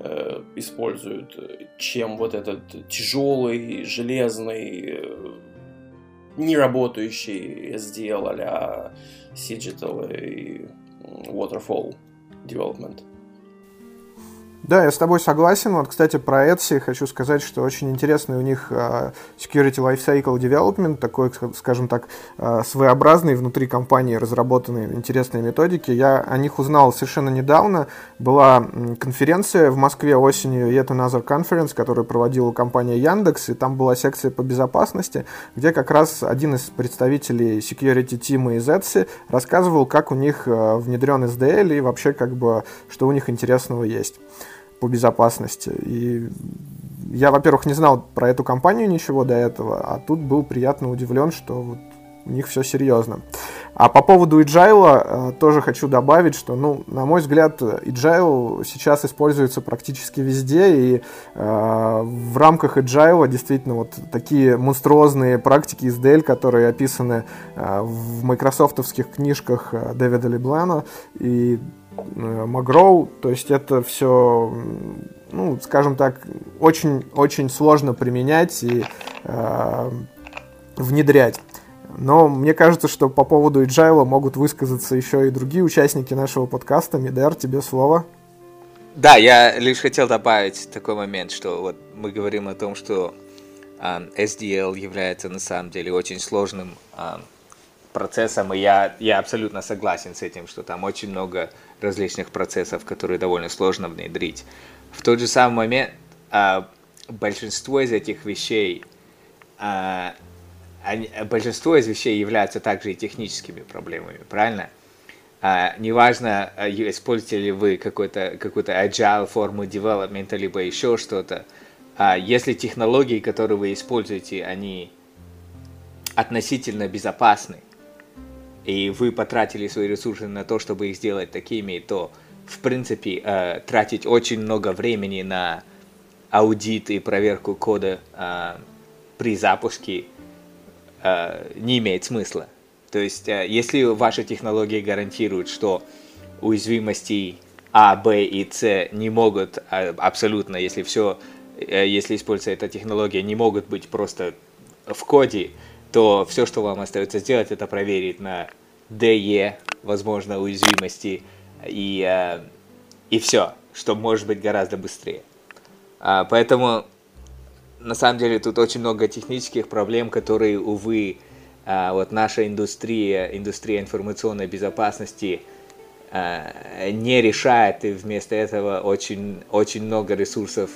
э, используют, чем вот этот тяжелый, железный, э, не работающий SDL а-ля Digital и Waterfall Development. Да, я с тобой согласен. Вот, кстати, про Etsy хочу сказать, что очень интересный у них uh, Security Lifecycle Development, такой, скажем так, uh, своеобразный внутри компании разработанные интересные методики. Я о них узнал совершенно недавно. Была конференция в Москве осенью, Yet Another Conference, которую проводила компания Яндекс, и там была секция по безопасности, где как раз один из представителей security team из Etsy рассказывал, как у них uh, внедрен SDL и вообще как бы, что у них интересного есть по безопасности. И я, во-первых, не знал про эту компанию ничего до этого, а тут был приятно удивлен, что вот у них все серьезно. А по поводу Agile э, тоже хочу добавить, что, ну, на мой взгляд, Agile сейчас используется практически везде, и э, в рамках Agile действительно вот такие монструозные практики из DL, которые описаны э, в майкрософтовских книжках э, Дэвида Леблана, и Магроу, то есть это все, ну, скажем так, очень-очень сложно применять и э, внедрять. Но мне кажется, что по поводу Agile могут высказаться еще и другие участники нашего подкаста. Мидер, тебе слово. Да, я лишь хотел добавить такой момент, что вот мы говорим о том, что э, SDL является на самом деле очень сложным э, процессом, и я, я абсолютно согласен с этим, что там очень много различных процессов, которые довольно сложно внедрить. В тот же самый момент а, большинство из этих вещей, а, они, большинство из вещей являются также и техническими проблемами, правильно? А, неважно, а, используете ли вы какую-то agile форму девелопмента, либо еще что-то, а, если технологии, которые вы используете, они относительно безопасны, и вы потратили свои ресурсы на то, чтобы их сделать такими, то, в принципе, э, тратить очень много времени на аудит и проверку кода э, при запуске э, не имеет смысла. То есть, э, если ваши технологии гарантируют, что уязвимости А, Б и С не могут э, абсолютно, если все э, если используется эта технология, не могут быть просто в коде, то все, что вам остается сделать, это проверить на DE, возможно, уязвимости, и, э, и все, что может быть гораздо быстрее. А, поэтому, на самом деле, тут очень много технических проблем, которые, увы, а, вот наша индустрия, индустрия информационной безопасности а, не решает, и вместо этого очень, очень много ресурсов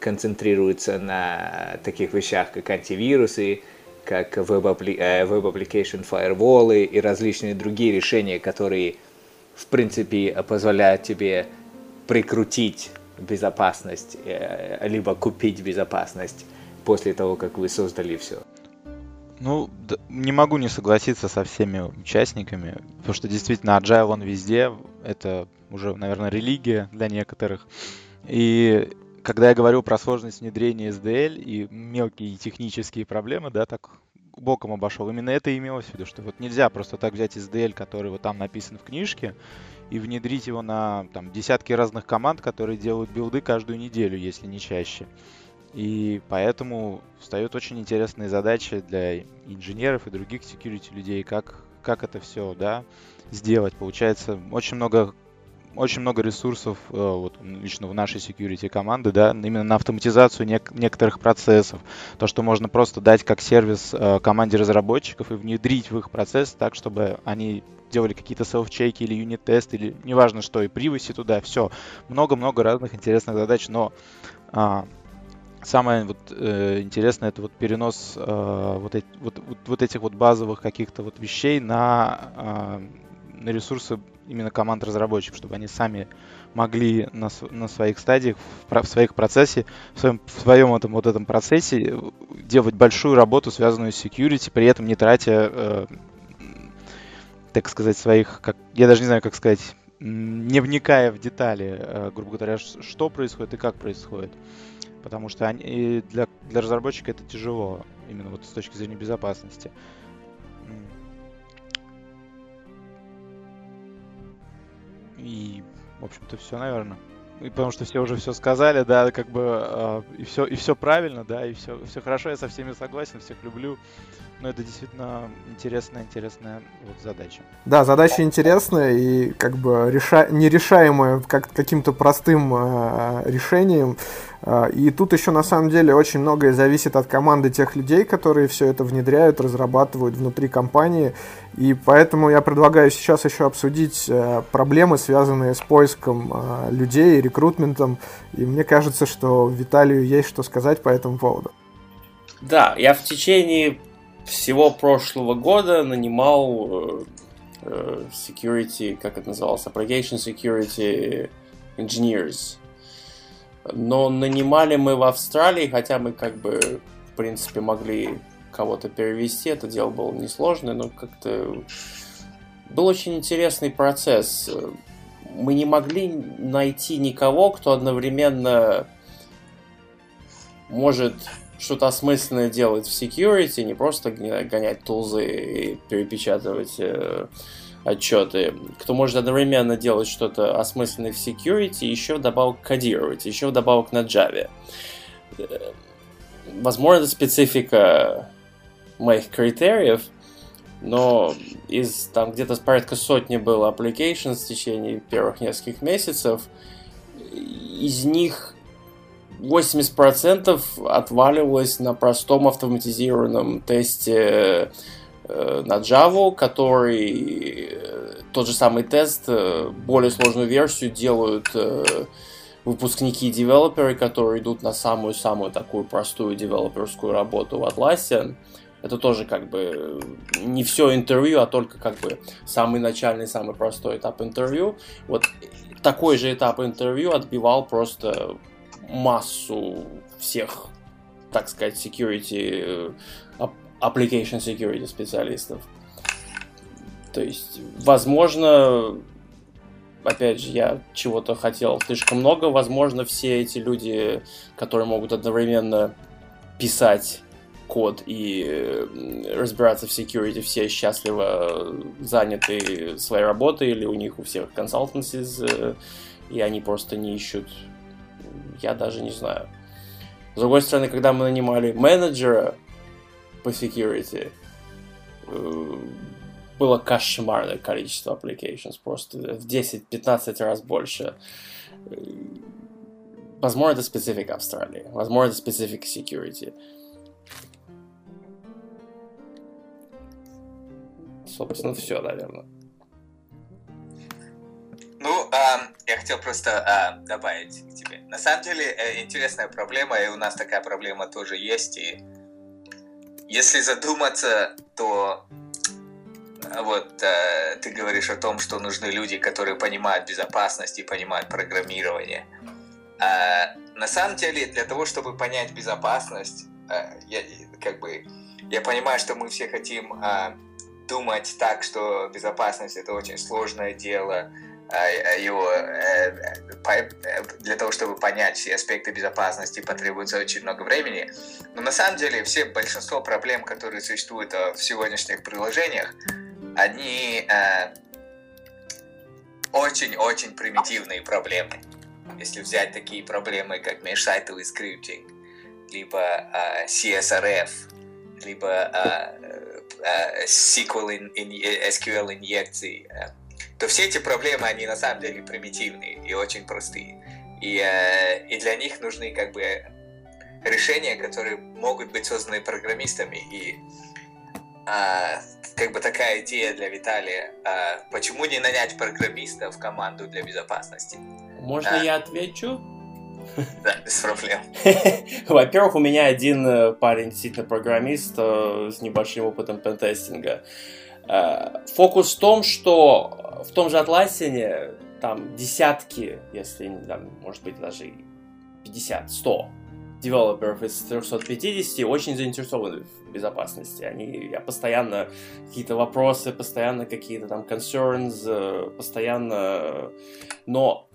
концентрируется на таких вещах, как антивирусы, как веб-application firewall и различные другие решения, которые, в принципе, позволяют тебе прикрутить безопасность, э, либо купить безопасность после того, как вы создали все. Ну, не могу не согласиться со всеми участниками, потому что действительно agile он везде, это уже, наверное, религия для некоторых. И когда я говорю про сложность внедрения SDL и мелкие технические проблемы, да, так боком обошел, именно это имелось в виду, что вот нельзя просто так взять SDL, который вот там написан в книжке, и внедрить его на там, десятки разных команд, которые делают билды каждую неделю, если не чаще. И поэтому встают очень интересные задачи для инженеров и других security людей, как, как это все да, сделать. Получается, очень много очень много ресурсов э, вот, лично в нашей security команды, да, именно на автоматизацию нек- некоторых процессов. То, что можно просто дать как сервис э, команде разработчиков и внедрить в их процесс так, чтобы они делали какие-то селф-чеки или юнит-тест, или неважно что, и привоси туда, все. Много-много разных интересных задач, но а, самое вот, э, интересное это вот перенос э, вот, эти, вот, вот, вот этих вот базовых каких-то вот вещей на, э, на ресурсы именно команд разработчиков, чтобы они сами могли на, на своих стадиях, в, в своих процессе, в своем, в своем этом вот этом процессе делать большую работу, связанную с security, при этом не тратя, э, так сказать, своих, как, я даже не знаю, как сказать, не вникая в детали, э, грубо говоря, что происходит и как происходит. Потому что они, для, для разработчика это тяжело, именно вот с точки зрения безопасности. И, в общем-то, все, наверное. И потому что все уже все сказали, да, как бы э, и все и все правильно, да, и все все хорошо, я со всеми согласен, всех люблю. Но это действительно интересная, интересная вот задача. Да, задача интересная и как бы реша... нерешаемая как каким-то простым э, решением. Э, и тут еще на самом деле очень многое зависит от команды тех людей, которые все это внедряют, разрабатывают внутри компании. И поэтому я предлагаю сейчас еще обсудить э, проблемы, связанные с поиском э, людей, рекрутментом. И мне кажется, что Виталию есть что сказать по этому поводу. Да, я в течение всего прошлого года нанимал э, security, как это называлось, application security engineers. Но нанимали мы в Австралии, хотя мы как бы, в принципе, могли кого-то перевести, это дело было несложное, но как-то был очень интересный процесс. Мы не могли найти никого, кто одновременно может что-то осмысленное делать в security, не просто гонять тулзы и перепечатывать э, отчеты. Кто может одновременно делать что-то осмысленное в security, еще вдобавок кодировать, еще вдобавок на Java. Э, возможно, это специфика моих критериев, но из там где-то порядка сотни было applications в течение первых нескольких месяцев, из них 80% отваливалось на простом автоматизированном тесте э, на Java, который э, тот же самый тест, э, более сложную версию делают выпускники и девелоперы, которые идут на самую-самую такую простую девелоперскую работу в Atlassian. Это тоже как бы не все интервью, а только как бы самый начальный, самый простой этап интервью. Вот такой же этап интервью отбивал просто массу всех, так сказать, security, э, application security специалистов. То есть, возможно, опять же, я чего-то хотел слишком много. Возможно, все эти люди, которые могут одновременно писать код и э, разбираться в security, все счастливо заняты своей работой, или у них у всех consultancies, э, и они просто не ищут я даже не знаю. С другой стороны, когда мы нанимали менеджера по security, э, было кошмарное количество applications, просто в 10-15 раз больше. Возможно, это специфика Австралии, возможно, это специфика security. Собственно, все, наверное. Ну, э, я хотел просто э, добавить к тебе. На самом деле, э, интересная проблема, и у нас такая проблема тоже есть. И если задуматься, то вот э, ты говоришь о том, что нужны люди, которые понимают безопасность и понимают программирование. Э, на самом деле, для того, чтобы понять безопасность, э, я как бы я понимаю, что мы все хотим э, думать так, что безопасность это очень сложное дело, э, его э, э, для того, чтобы понять все аспекты безопасности, потребуется очень много времени. Но на самом деле все большинство проблем, которые существуют в сегодняшних приложениях, они очень-очень примитивные проблемы. Если взять такие проблемы, как межсайтовый скриптинг, либо CSRF, либо SQL, SQL инъекции, то все эти проблемы, они на самом деле примитивные и очень простые. И, э, и для них нужны как бы решения, которые могут быть созданы программистами. И а, как бы такая идея для Виталия. А, почему не нанять программиста в команду для безопасности? Можно а, я отвечу? Да, без проблем. Во-первых, у меня один э, парень действительно программист э, с небольшим опытом пентестинга. Э, фокус в том, что в том же Атласине там десятки, если там, может быть даже 50, 100 девелоперов из 350 очень заинтересованы в безопасности. Они, я постоянно какие-то вопросы, постоянно какие-то там concerns, постоянно... Но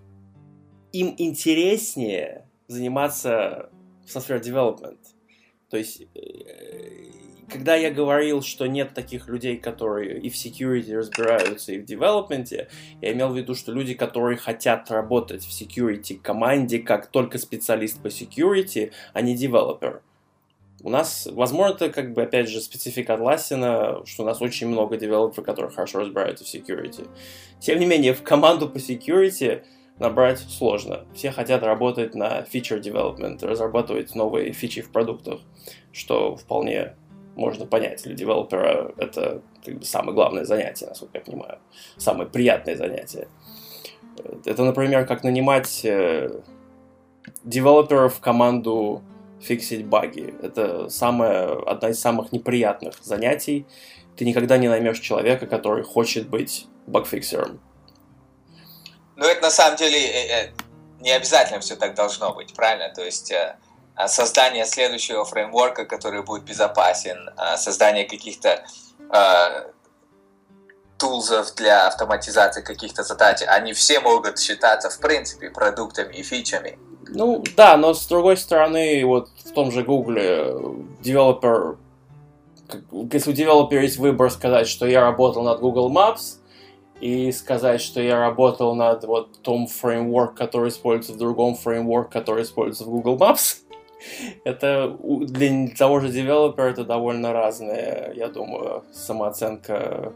им интереснее заниматься software development. То есть э, когда я говорил, что нет таких людей, которые и в security разбираются, и в девелопменте, я имел в виду, что люди, которые хотят работать в security команде как только специалист по security, а не девелопер. У нас, возможно, это как бы, опять же, специфика Atlassian, что у нас очень много девелоперов, которые хорошо разбираются в security. Тем не менее, в команду по security набрать сложно. Все хотят работать на feature development, разрабатывать новые фичи в продуктах, что вполне можно понять, для девелопера это как бы, самое главное занятие, насколько я понимаю, самое приятное занятие. Это, например, как нанимать э, девелоперов в команду фиксить баги. Это самое, одна из самых неприятных занятий. Ты никогда не наймешь человека, который хочет быть багфиксером. Ну, это на самом деле э, э, не обязательно все так должно быть, правильно? То есть а, создание следующего фреймворка, который будет безопасен, а, создание каких-то а, тулзов для автоматизации каких-то задач, они все могут считаться, в принципе, продуктами и фичами. Ну, да, но с другой стороны, вот в том же Google девелопер, если у девелопера есть выбор сказать, что я работал над Google Maps, и сказать, что я работал над вот том фреймворк, который используется в другом фреймворк, который используется в Google Maps, это для того же девелопера это довольно разная, я думаю, самооценка.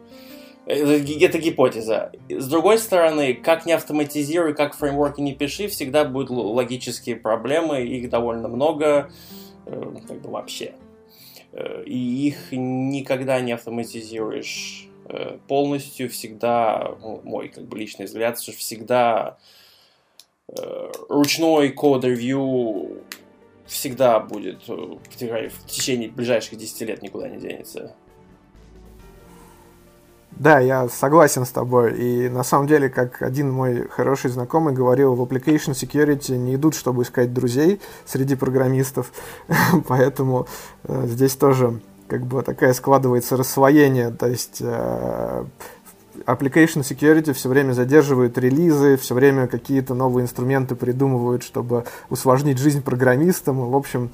Это, это гипотеза. С другой стороны, как не автоматизируй, как фреймворки не пиши, всегда будут логические проблемы, их довольно много, э, как бы вообще. Э, и их никогда не автоматизируешь полностью, всегда, ну, мой как бы личный взгляд, что всегда ручной код-ревью всегда будет э, в течение ближайших 10 лет никуда не денется. Да, я согласен с тобой. И на самом деле, как один мой хороший знакомый говорил, в application security не идут, чтобы искать друзей среди программистов. Поэтому э, здесь тоже как бы такая складывается рассвоение. То есть э, application security все время задерживают релизы, все время какие-то новые инструменты придумывают, чтобы усложнить жизнь программистам. В общем,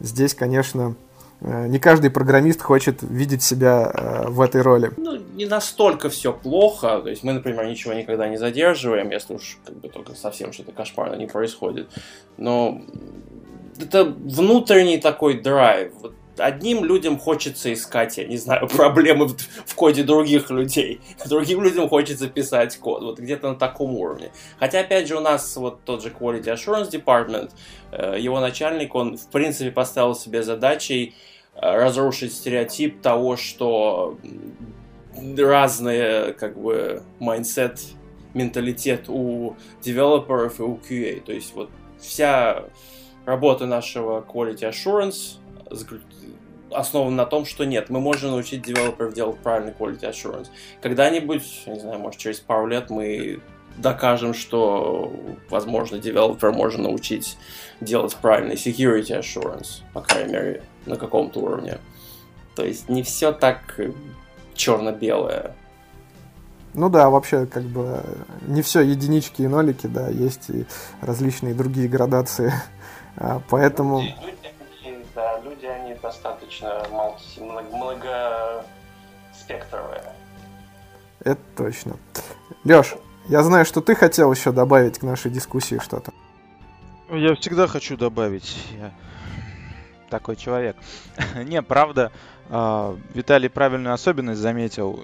здесь, конечно, э, не каждый программист хочет видеть себя э, в этой роли. Ну, не настолько все плохо. То есть мы, например, ничего никогда не задерживаем, если уж как бы только совсем что-то кошмарно не происходит. Но это внутренний такой драйв. Вот одним людям хочется искать, я не знаю, проблемы в, в коде других людей. Другим людям хочется писать код. Вот где-то на таком уровне. Хотя, опять же, у нас вот тот же Quality Assurance Department, э, его начальник, он, в принципе, поставил себе задачей э, разрушить стереотип того, что разные, как бы, mindset, менталитет у девелоперов и у QA. То есть вот вся работа нашего Quality Assurance основан на том, что нет, мы можем научить девелоперов делать правильный quality assurance. Когда-нибудь, не знаю, может через пару лет мы докажем, что, возможно, девелопер можно научить делать правильный security assurance, по крайней мере, на каком-то уровне. То есть не все так черно-белое. Ну да, вообще, как бы, не все единички и нолики, да, есть и различные другие градации. А, поэтому... Люди, да, достаточно многоспектровые. Это точно. Леш, я знаю, что ты хотел еще добавить к нашей дискуссии что-то. Я всегда хочу добавить. Я такой человек. Не, правда, а, Виталий правильную особенность заметил,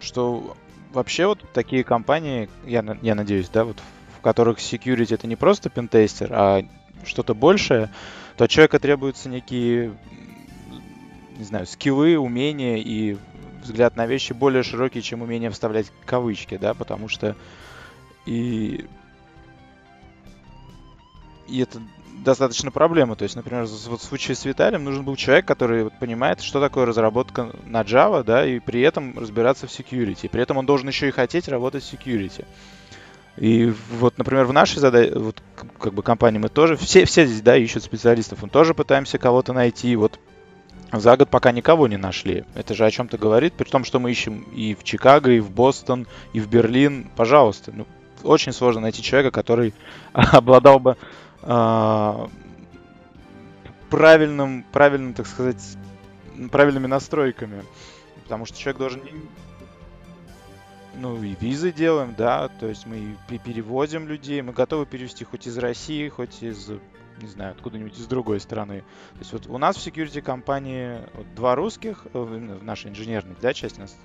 что вообще вот такие компании, я, я надеюсь, да, вот в которых security это не просто пентестер, а что-то большее, то от человека требуются некие, не знаю, скиллы, умения и взгляд на вещи более широкий, чем умение вставлять кавычки, да, потому что и и это достаточно проблема. То есть, например, вот в случае с Виталием нужен был человек, который вот понимает, что такое разработка на Java, да, и при этом разбираться в security. При этом он должен еще и хотеть работать в security. И вот, например, в нашей задаче, вот как бы компании мы тоже, все, все здесь, да, ищут специалистов, мы тоже пытаемся кого-то найти, вот за год пока никого не нашли. Это же о чем-то говорит, при том, что мы ищем и в Чикаго, и в Бостон, и в Берлин. Пожалуйста, ну, очень сложно найти человека, который обладал бы э, правильным, правильным, так сказать, правильными настройками. Потому что человек должен ну и визы делаем, да, то есть мы перевозим людей, мы готовы перевести хоть из России, хоть из, не знаю, откуда-нибудь из другой страны. То есть вот у нас в security компании вот, два русских, э, в нашей инженерной, да, часть у нас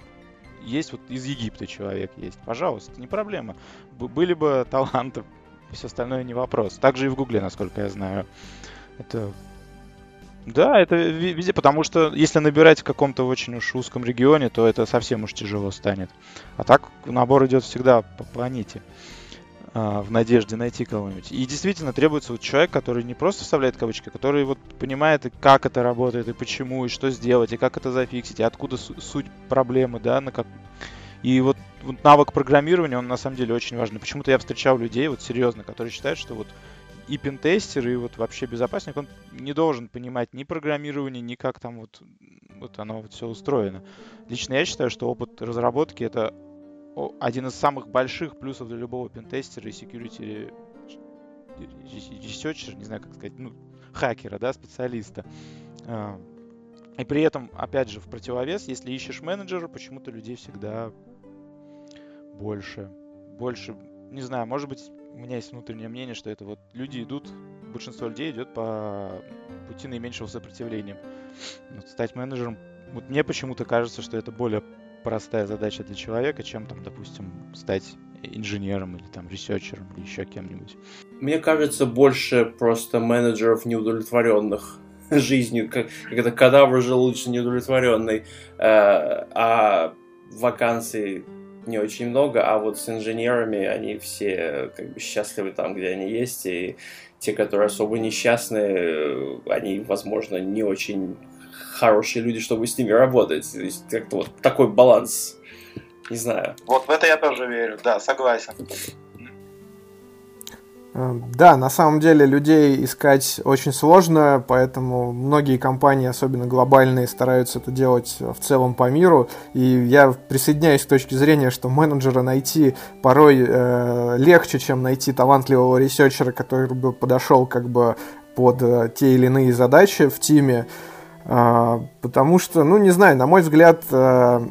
есть вот из Египта человек есть, пожалуйста, не проблема. Были бы таланты, все остальное не вопрос. Также и в Гугле, насколько я знаю. Это да, это везде, потому что если набирать в каком-то очень уж узком регионе, то это совсем уж тяжело станет. А так набор идет всегда по планете а, в надежде найти кого-нибудь. И действительно требуется вот человек, который не просто вставляет кавычки, который вот понимает, как это работает, и почему, и что сделать, и как это зафиксить, и откуда суть проблемы, да, на как... И вот, вот навык программирования, он на самом деле очень важный. Почему-то я встречал людей, вот серьезно, которые считают, что вот и пентестер, и вот вообще безопасник, он не должен понимать ни программирование, ни как там вот, вот оно вот все устроено. Лично я считаю, что опыт разработки это один из самых больших плюсов для любого пентестера и security researcher, не знаю как сказать, ну, хакера, да, специалиста. А, и при этом, опять же, в противовес, если ищешь менеджера, почему-то людей всегда больше. Больше, не знаю, может быть, у меня есть внутреннее мнение, что это вот люди идут, большинство людей идет по пути наименьшего сопротивления. Вот стать менеджером, вот мне почему-то кажется, что это более простая задача для человека, чем там, допустим, стать инженером или там researcher ом или еще кем-нибудь. Мне кажется, больше просто менеджеров неудовлетворенных жизнью, как, как это кадавр желудочно неудовлетворенный, э, а вакансий не очень много, а вот с инженерами они все как бы счастливы там, где они есть, и те, которые особо несчастные, они, возможно, не очень хорошие люди, чтобы с ними работать. То есть как-то вот такой баланс, не знаю. Вот в это я тоже верю, да, согласен. Э, да, на самом деле людей искать очень сложно, поэтому многие компании, особенно глобальные, стараются это делать в целом по миру. И я присоединяюсь к точке зрения, что менеджера найти порой э, легче, чем найти талантливого ресерчера, который бы подошел как бы под э, те или иные задачи в тиме. А, потому что, ну, не знаю, на мой взгляд, э,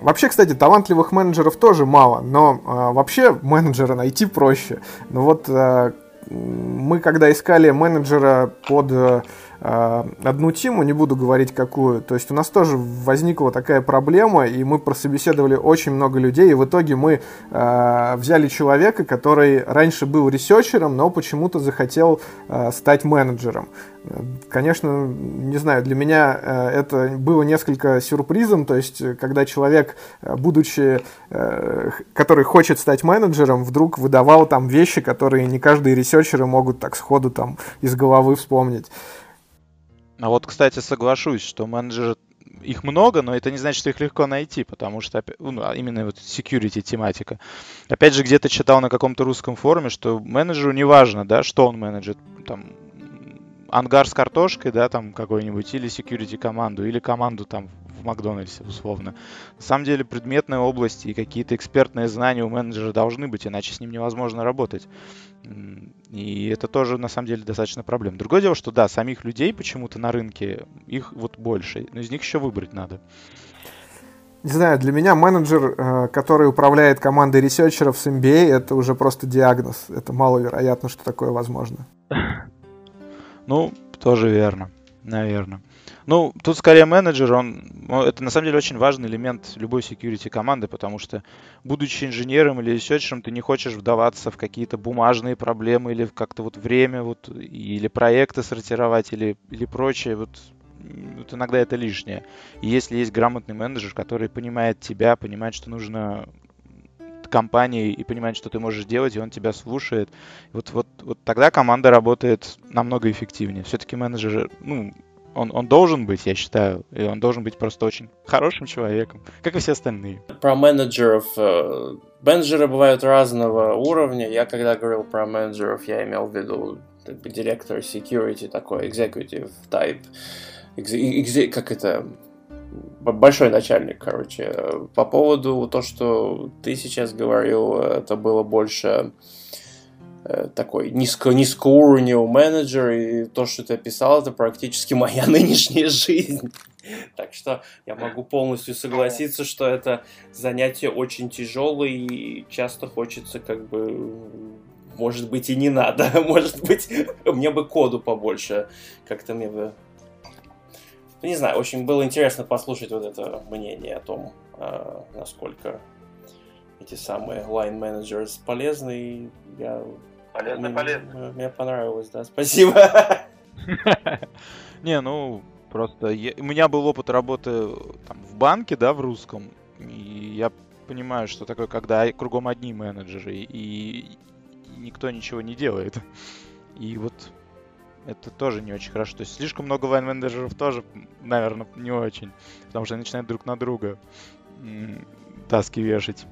вообще, кстати, талантливых менеджеров тоже мало, но а, вообще менеджера найти проще. Но вот э, мы когда искали менеджера под а, одну тему, не буду говорить какую. То есть у нас тоже возникла такая проблема, и мы прособеседовали очень много людей, и в итоге мы э, взяли человека, который раньше был ресерчером, но почему-то захотел э, стать менеджером. Конечно, не знаю, для меня это было несколько сюрпризом, то есть когда человек, будучи, который хочет стать менеджером, вдруг выдавал там вещи, которые не каждые ресерчеры могут так сходу там из головы вспомнить. А вот, кстати, соглашусь, что менеджеры их много, но это не значит, что их легко найти, потому что ну, а именно вот security тематика. Опять же, где-то читал на каком-то русском форуме, что менеджеру не важно, да, что он менеджер, там, ангар с картошкой, да, там какой-нибудь, или security команду, или команду там в Макдональдсе, условно. На самом деле предметная область и какие-то экспертные знания у менеджера должны быть, иначе с ним невозможно работать. И это тоже, на самом деле, достаточно проблем. Другое дело, что да, самих людей почему-то на рынке, их вот больше, но из них еще выбрать надо. Не знаю, для меня менеджер, э, который управляет командой ресерчеров с MBA, это уже просто диагноз. Это маловероятно, что такое возможно. Ну, тоже верно, наверное. Ну, тут скорее менеджер, он, это на самом деле очень важный элемент любой security команды, потому что, будучи инженером или ресерчером, ты не хочешь вдаваться в какие-то бумажные проблемы или как-то вот время, вот, или проекты сортировать, или, или прочее, вот, вот иногда это лишнее. И если есть грамотный менеджер, который понимает тебя, понимает, что нужно компании и понимает, что ты можешь делать, и он тебя слушает. Вот, вот, вот тогда команда работает намного эффективнее. Все-таки менеджер, ну, он, он должен быть, я считаю, и он должен быть просто очень хорошим человеком, как и все остальные. Про менеджеров. Э, менеджеры бывают разного уровня. Я когда говорил про менеджеров, я имел в виду бы, директор security, такой executive type. Экзе, как это? Большой начальник, короче. По поводу то, что ты сейчас говорил, это было больше такой низко, низкоуровневый менеджер, и то, что ты описал, это практически моя нынешняя жизнь. Так что я могу полностью согласиться, что это занятие очень тяжелое, и часто хочется как бы может быть и не надо, может быть мне бы коду побольше, как-то мне бы ну, не знаю, очень было интересно послушать вот это мнение о том, а, насколько эти самые line managers полезны. И я Полезно, мне, полезно. Мне понравилось, да, спасибо. Не, ну, просто у меня был опыт работы там, в банке, да, в русском, и я понимаю, что такое, когда кругом одни менеджеры, и никто ничего не делает. И вот это тоже не очень хорошо. То есть слишком много лайн-менеджеров тоже, наверное, не очень. Потому что они начинают друг на друга таски вешать.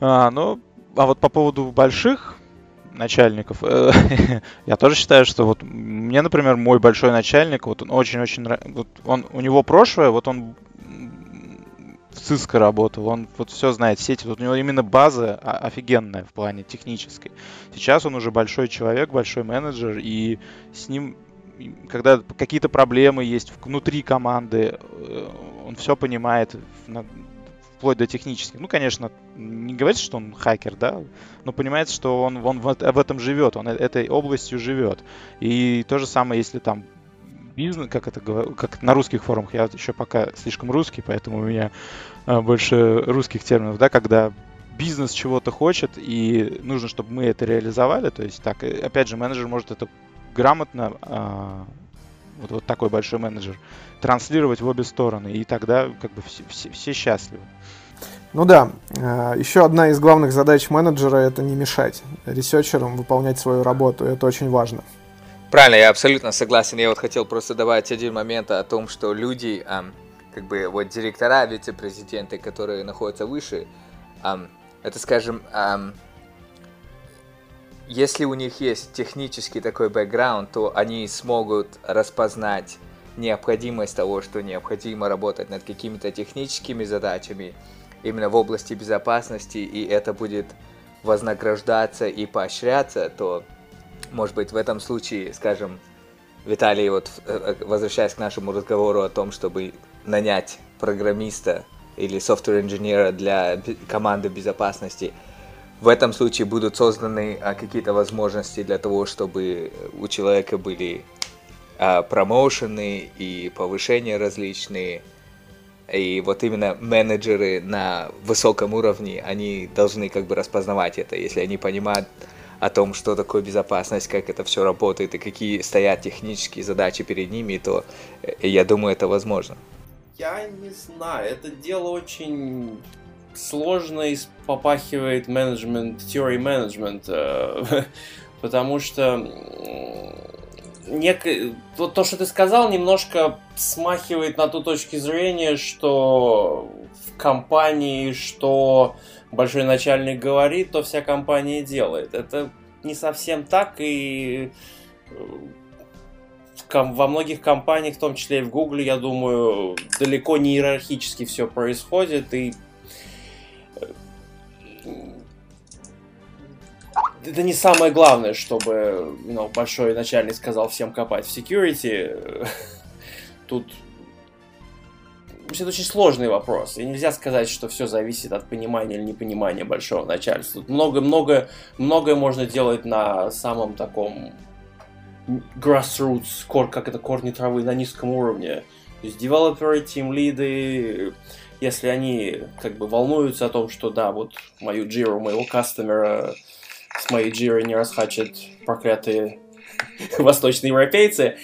А, ну, а вот по поводу больших начальников. Я тоже считаю, что вот мне, например, мой большой начальник, вот он очень-очень, вот он, у него прошлое, вот он в Cisco работал, он вот все знает, сети, вот у него именно база офигенная в плане технической. Сейчас он уже большой человек, большой менеджер, и с ним, когда какие-то проблемы есть внутри команды, э, он все понимает, вплоть до технических. Ну, конечно, не говорится, что он хакер, да, но понимается, что он, он в, в этом живет, он этой областью живет. И то же самое, если там бизнес, как это как на русских форумах, я еще пока слишком русский, поэтому у меня а, больше русских терминов, да, когда бизнес чего-то хочет и нужно, чтобы мы это реализовали, то есть так, опять же, менеджер может это грамотно а, вот, вот такой большой менеджер, транслировать в обе стороны, и тогда как бы все, все, все счастливы. Ну да, э, еще одна из главных задач менеджера это не мешать ресерчерам выполнять свою работу, это очень важно. Правильно, я абсолютно согласен. Я вот хотел просто добавить один момент о том, что люди, как бы вот директора, вице-президенты, которые находятся выше, это, скажем, если у них есть технический такой бэкграунд, то они смогут распознать необходимость того, что необходимо работать над какими-то техническими задачами именно в области безопасности, и это будет вознаграждаться и поощряться, то, может быть, в этом случае, скажем, Виталий, вот э, э, возвращаясь к нашему разговору о том, чтобы нанять программиста или software инженера для команды безопасности, в этом случае будут созданы а, какие-то возможности для того, чтобы у человека были а, промоушены и повышения различные. И вот именно менеджеры на высоком уровне, они должны как бы распознавать это, если они понимают о том, что такое безопасность, как это все работает и какие стоят технические задачи перед ними, то э, я думаю, это возможно. Я не знаю, это дело очень сложно попахивает менеджмент, теории менеджмента, потому что нек... то, то, что ты сказал, немножко смахивает на ту точку зрения, что в компании, что большой начальник говорит, то вся компания делает. Это не совсем так, и э, во многих компаниях, в том числе и в Google, я думаю, далеко не иерархически все происходит, и это не самое главное, чтобы you know, большой начальник сказал всем копать в security. Тут это очень сложный вопрос. И нельзя сказать, что все зависит от понимания или непонимания большого начальства. Тут много-много, многое можно делать на самом таком grassroots, кор, как это, корни травы, на низком уровне. То есть девелоперы, тим лиды, если они как бы волнуются о том, что да, вот мою джиру, моего кастомера с моей джирой не расхачат проклятые восточноевропейцы,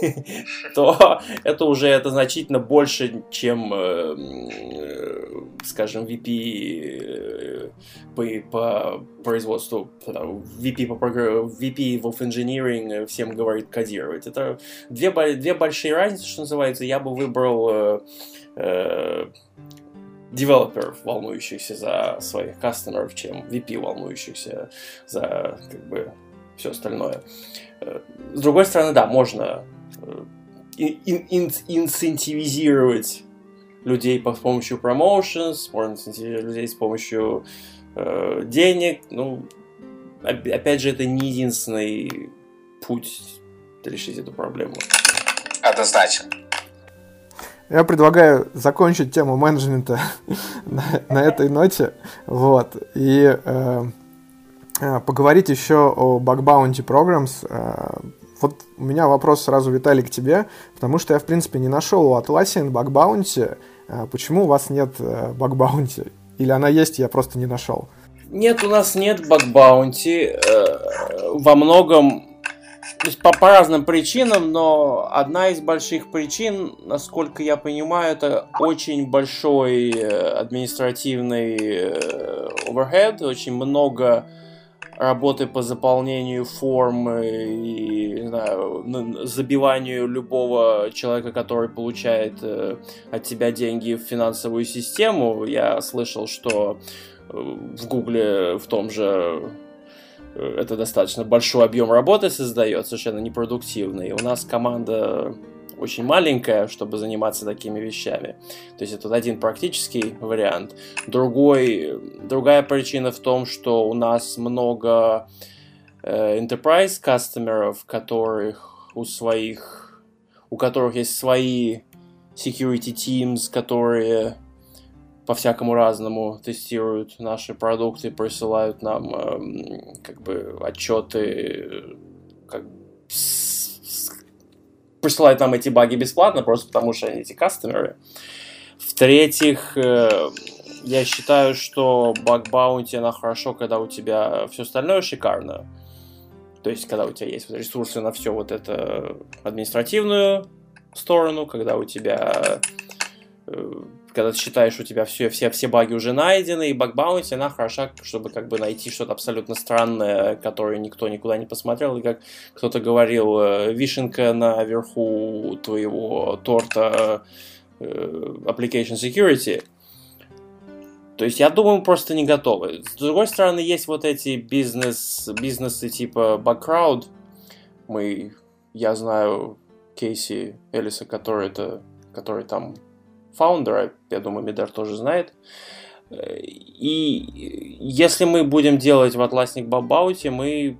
то это уже это значительно больше, чем, э, э, скажем, VP э, по, по производству, VP, по, VP of Engineering всем говорит кодировать. Это две, две большие разницы, что называется. Я бы выбрал девелоперов, волнующихся за своих кастомеров, чем VP, волнующихся за как бы все остальное. С другой стороны, да, можно э, инцентивизировать людей с помощью promotions, можно инцентивизировать людей с помощью э, денег. Ну, опять же, это не единственный путь решить эту проблему. Однозначно. Я предлагаю закончить тему менеджмента на, этой ноте. Вот. И э, Э, поговорить еще о Bug Bounty Programs. Э, вот у меня вопрос сразу, Виталий, к тебе, потому что я, в принципе, не нашел у Atlassian Bug Bounty. Э, почему у вас нет Bug Bounty? Или она есть, я просто не нашел? Нет, у нас нет Bounty. Во многом то есть по, по разным причинам, но одна из больших причин, насколько я понимаю, это очень большой административный overhead, очень много работы по заполнению форм и не знаю, забиванию любого человека, который получает э, от тебя деньги в финансовую систему. Я слышал, что э, в Гугле в том же э, это достаточно большой объем работы создает, совершенно непродуктивный. У нас команда очень маленькая, чтобы заниматься такими вещами. То есть это один практический вариант. Другой, другая причина в том, что у нас много э, enterprise кастомеров, которых у своих, у которых есть свои security teams, которые по всякому разному тестируют наши продукты, присылают нам э, как бы отчеты как присылают нам эти баги бесплатно, просто потому что они эти кастомеры. В-третьих, э, я считаю, что баг баунти, она хорошо, когда у тебя все остальное шикарно. То есть, когда у тебя есть ресурсы на все вот это административную сторону, когда у тебя э, когда ты считаешь, у тебя все, все, все баги уже найдены, и баг баунти, она хороша, чтобы как бы найти что-то абсолютно странное, которое никто никуда не посмотрел, и как кто-то говорил, э, вишенка наверху твоего торта э, application security. То есть я думаю, просто не готовы. С другой стороны, есть вот эти бизнес, бизнесы типа Backcrowd. Мы, я знаю Кейси Элиса, который это, который там фаундера, я думаю, Мидар тоже знает. И если мы будем делать в Атласник Бабауте, мы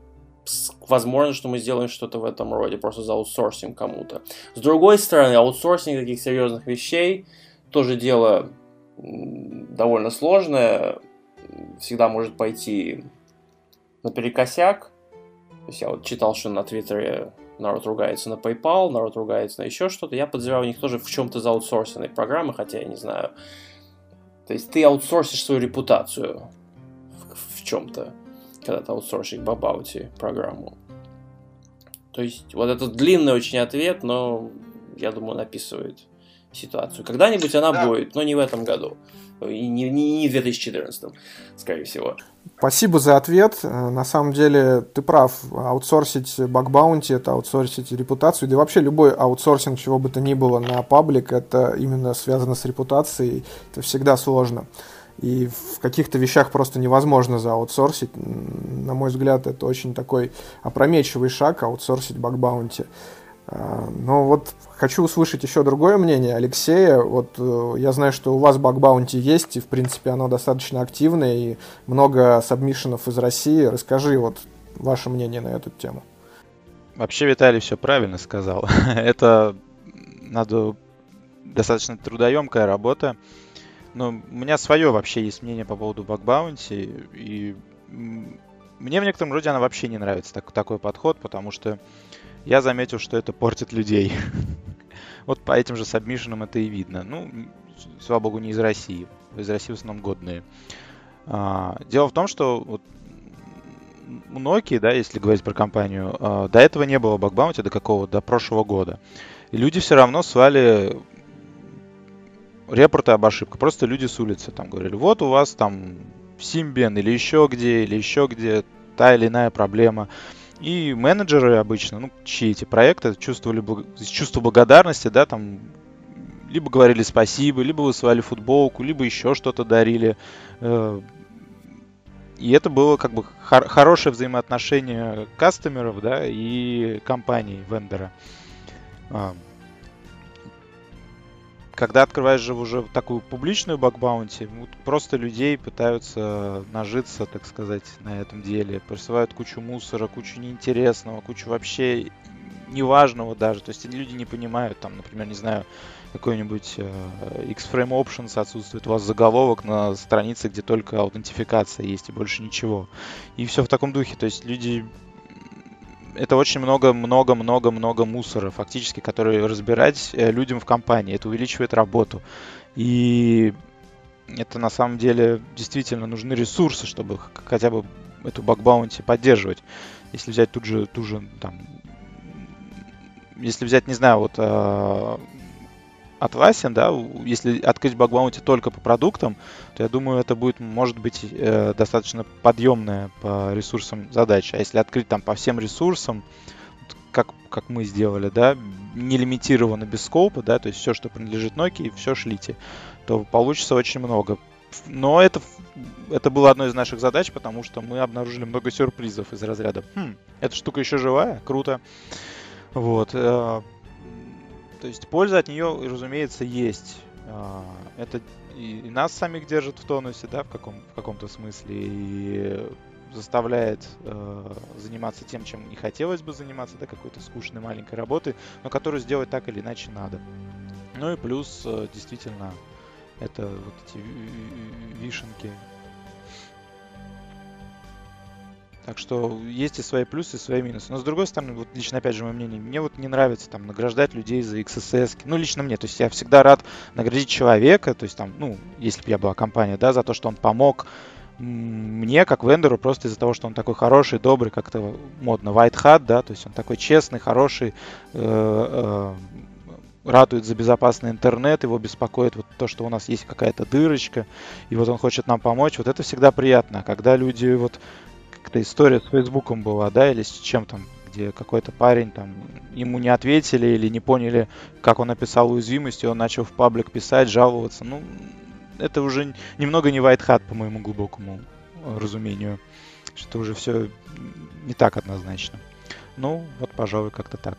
возможно, что мы сделаем что-то в этом роде, просто заутсорсим кому-то. С другой стороны, аутсорсинг таких серьезных вещей тоже дело довольно сложное. всегда может пойти наперекосяк. То есть я вот читал, что на Твиттере народ ругается на PayPal, народ ругается на еще что-то. Я подозреваю, у них тоже в чем-то заутсорсенные программы, хотя я не знаю. То есть ты аутсорсишь свою репутацию в, в чем-то, когда ты аутсорсишь Бабаути программу. То есть вот этот длинный очень ответ, но я думаю, написывает ситуацию. Когда-нибудь она да. будет, но не в этом году. И не, не, не в 2014, скорее всего. Спасибо за ответ. Э, на самом деле, ты прав. Аутсорсить баг-баунти – это аутсорсить репутацию. Да и вообще любой аутсорсинг, чего бы то ни было на паблик, это именно связано с репутацией. Это всегда сложно. И в каких-то вещах просто невозможно зааутсорсить. На мой взгляд, это очень такой опрометчивый шаг аутсорсить баг-баунти. А, но вот хочу услышать еще другое мнение Алексея. Вот э, я знаю, что у вас баг-баунти есть, и в принципе оно достаточно активное, и много сабмишенов из России. Расскажи вот ваше мнение на эту тему. Вообще Виталий все правильно сказал. Это надо достаточно трудоемкая работа. Но у меня свое вообще есть мнение по поводу баг-баунти, и мне в некотором роде она вообще не нравится, так, такой подход, потому что я заметил, что это портит людей. вот по этим же сабмишинам это и видно. Ну, слава богу, не из России. Из России в основном годные. А, дело в том, что вот Nokia, да, если говорить про компанию, а, до этого не было багбаунти до какого до прошлого года. И люди все равно свали репорты об ошибках. Просто люди с улицы там говорили, вот у вас там Симбен или еще где, или еще где та или иная проблема. И менеджеры обычно, ну, чьи эти проекты, чувствовали чувство благодарности, да, там, либо говорили спасибо, либо высылали футболку, либо еще что-то дарили. Э, и это было как бы хор- хорошее взаимоотношение кастомеров, да, и компании, вендора. Когда открываешь же уже такую публичную бакбаунти, вот просто людей пытаются нажиться, так сказать, на этом деле. Присылают кучу мусора, кучу неинтересного, кучу вообще неважного даже. То есть люди не понимают, там, например, не знаю, какой-нибудь э, X-Frame Options отсутствует, у вас заголовок на странице, где только аутентификация есть и больше ничего. И все в таком духе. То есть люди это очень много-много-много-много мусора, фактически, который разбирать э, людям в компании. Это увеличивает работу. И это на самом деле действительно нужны ресурсы, чтобы хотя бы эту баг-баунти поддерживать. Если взять тут же, ту же там, если взять, не знаю, вот э, Atlassian, да, если открыть баг-баунти только по продуктам, то я думаю, это будет, может быть, э, достаточно подъемная по ресурсам задача. А если открыть там по всем ресурсам, как, как мы сделали, да, не лимитированно без скопа, да, то есть все, что принадлежит Nokia, все шлите, то получится очень много. Но это, это было одной из наших задач, потому что мы обнаружили много сюрпризов из разряда. Хм, эта штука еще живая, круто. Вот. То есть польза от нее, разумеется, есть. А, это и нас самих держит в тонусе, да, в, каком, в каком-то смысле, и заставляет э, заниматься тем, чем не хотелось бы заниматься, да, какой-то скучной маленькой работы, но которую сделать так или иначе надо. Ну и плюс, э, действительно, это вот эти вишенки так что есть и свои плюсы, и свои минусы. Но с другой стороны, вот лично опять же мое мнение, мне вот не нравится там награждать людей за XSS. Ну, лично мне. То есть я всегда рад наградить человека, то есть там, ну, если бы я была компания, да, за то, что он помог мне, как вендору, просто из-за того, что он такой хороший, добрый, как-то модно, white hat, да, то есть он такой честный, хороший, э, э, радует за безопасный интернет, его беспокоит вот то, что у нас есть какая-то дырочка, и вот он хочет нам помочь, вот это всегда приятно. А когда люди вот как-то история с Фейсбуком была, да, или с чем там, где какой-то парень там ему не ответили или не поняли, как он написал уязвимость, и он начал в паблик писать, жаловаться. Ну, это уже немного не white hat, по моему глубокому разумению, что уже все не так однозначно. Ну, вот, пожалуй, как-то так.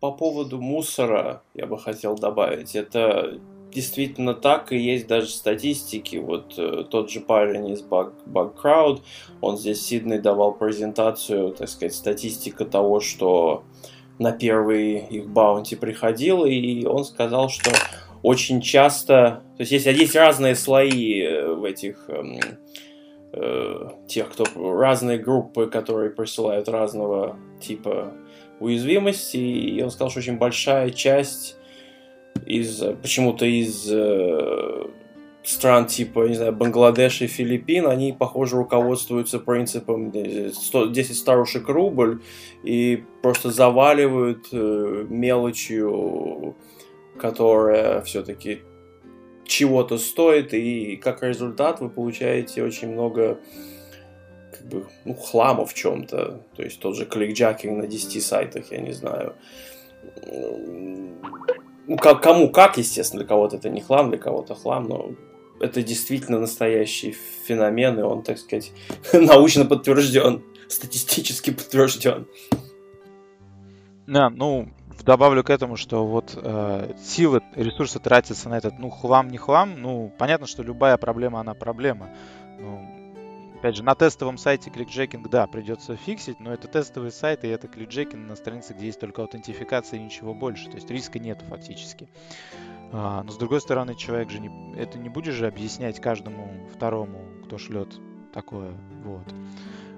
По поводу мусора я бы хотел добавить. Это действительно так и есть даже статистики. Вот э, тот же парень из Bug, Bug Crowd, он здесь в Сиднey давал презентацию, так сказать, статистика того, что на первый их баунти приходил, и он сказал, что очень часто, то есть есть, есть разные слои э, в этих эм, э, тех, кто разные группы, которые присылают разного типа уязвимости, и он сказал, что очень большая часть из почему-то из э, стран типа, не знаю, Бангладеш и Филиппин, они, похоже, руководствуются принципом 10 старушек рубль и просто заваливают э, мелочью, которая все-таки чего-то стоит, и как результат вы получаете очень много как бы, ну, хлама в чем-то. То есть тот же кликджакинг на 10 сайтах, я не знаю. Ну, как, кому как, естественно, для кого-то это не хлам, для кого-то хлам, но это действительно настоящий феномен, и он, так сказать, научно подтвержден, статистически подтвержден. Да, ну, добавлю к этому, что вот э, силы, ресурсы тратятся на этот, ну, хлам, не хлам, ну, понятно, что любая проблема, она проблема. Ну, опять же, на тестовом сайте кликджекинг, да, придется фиксить, но это тестовый сайт, и это кликджекинг на странице, где есть только аутентификация и ничего больше, то есть риска нет фактически. А, но с другой стороны, человек же не, это не будешь же объяснять каждому второму, кто шлет такое, вот.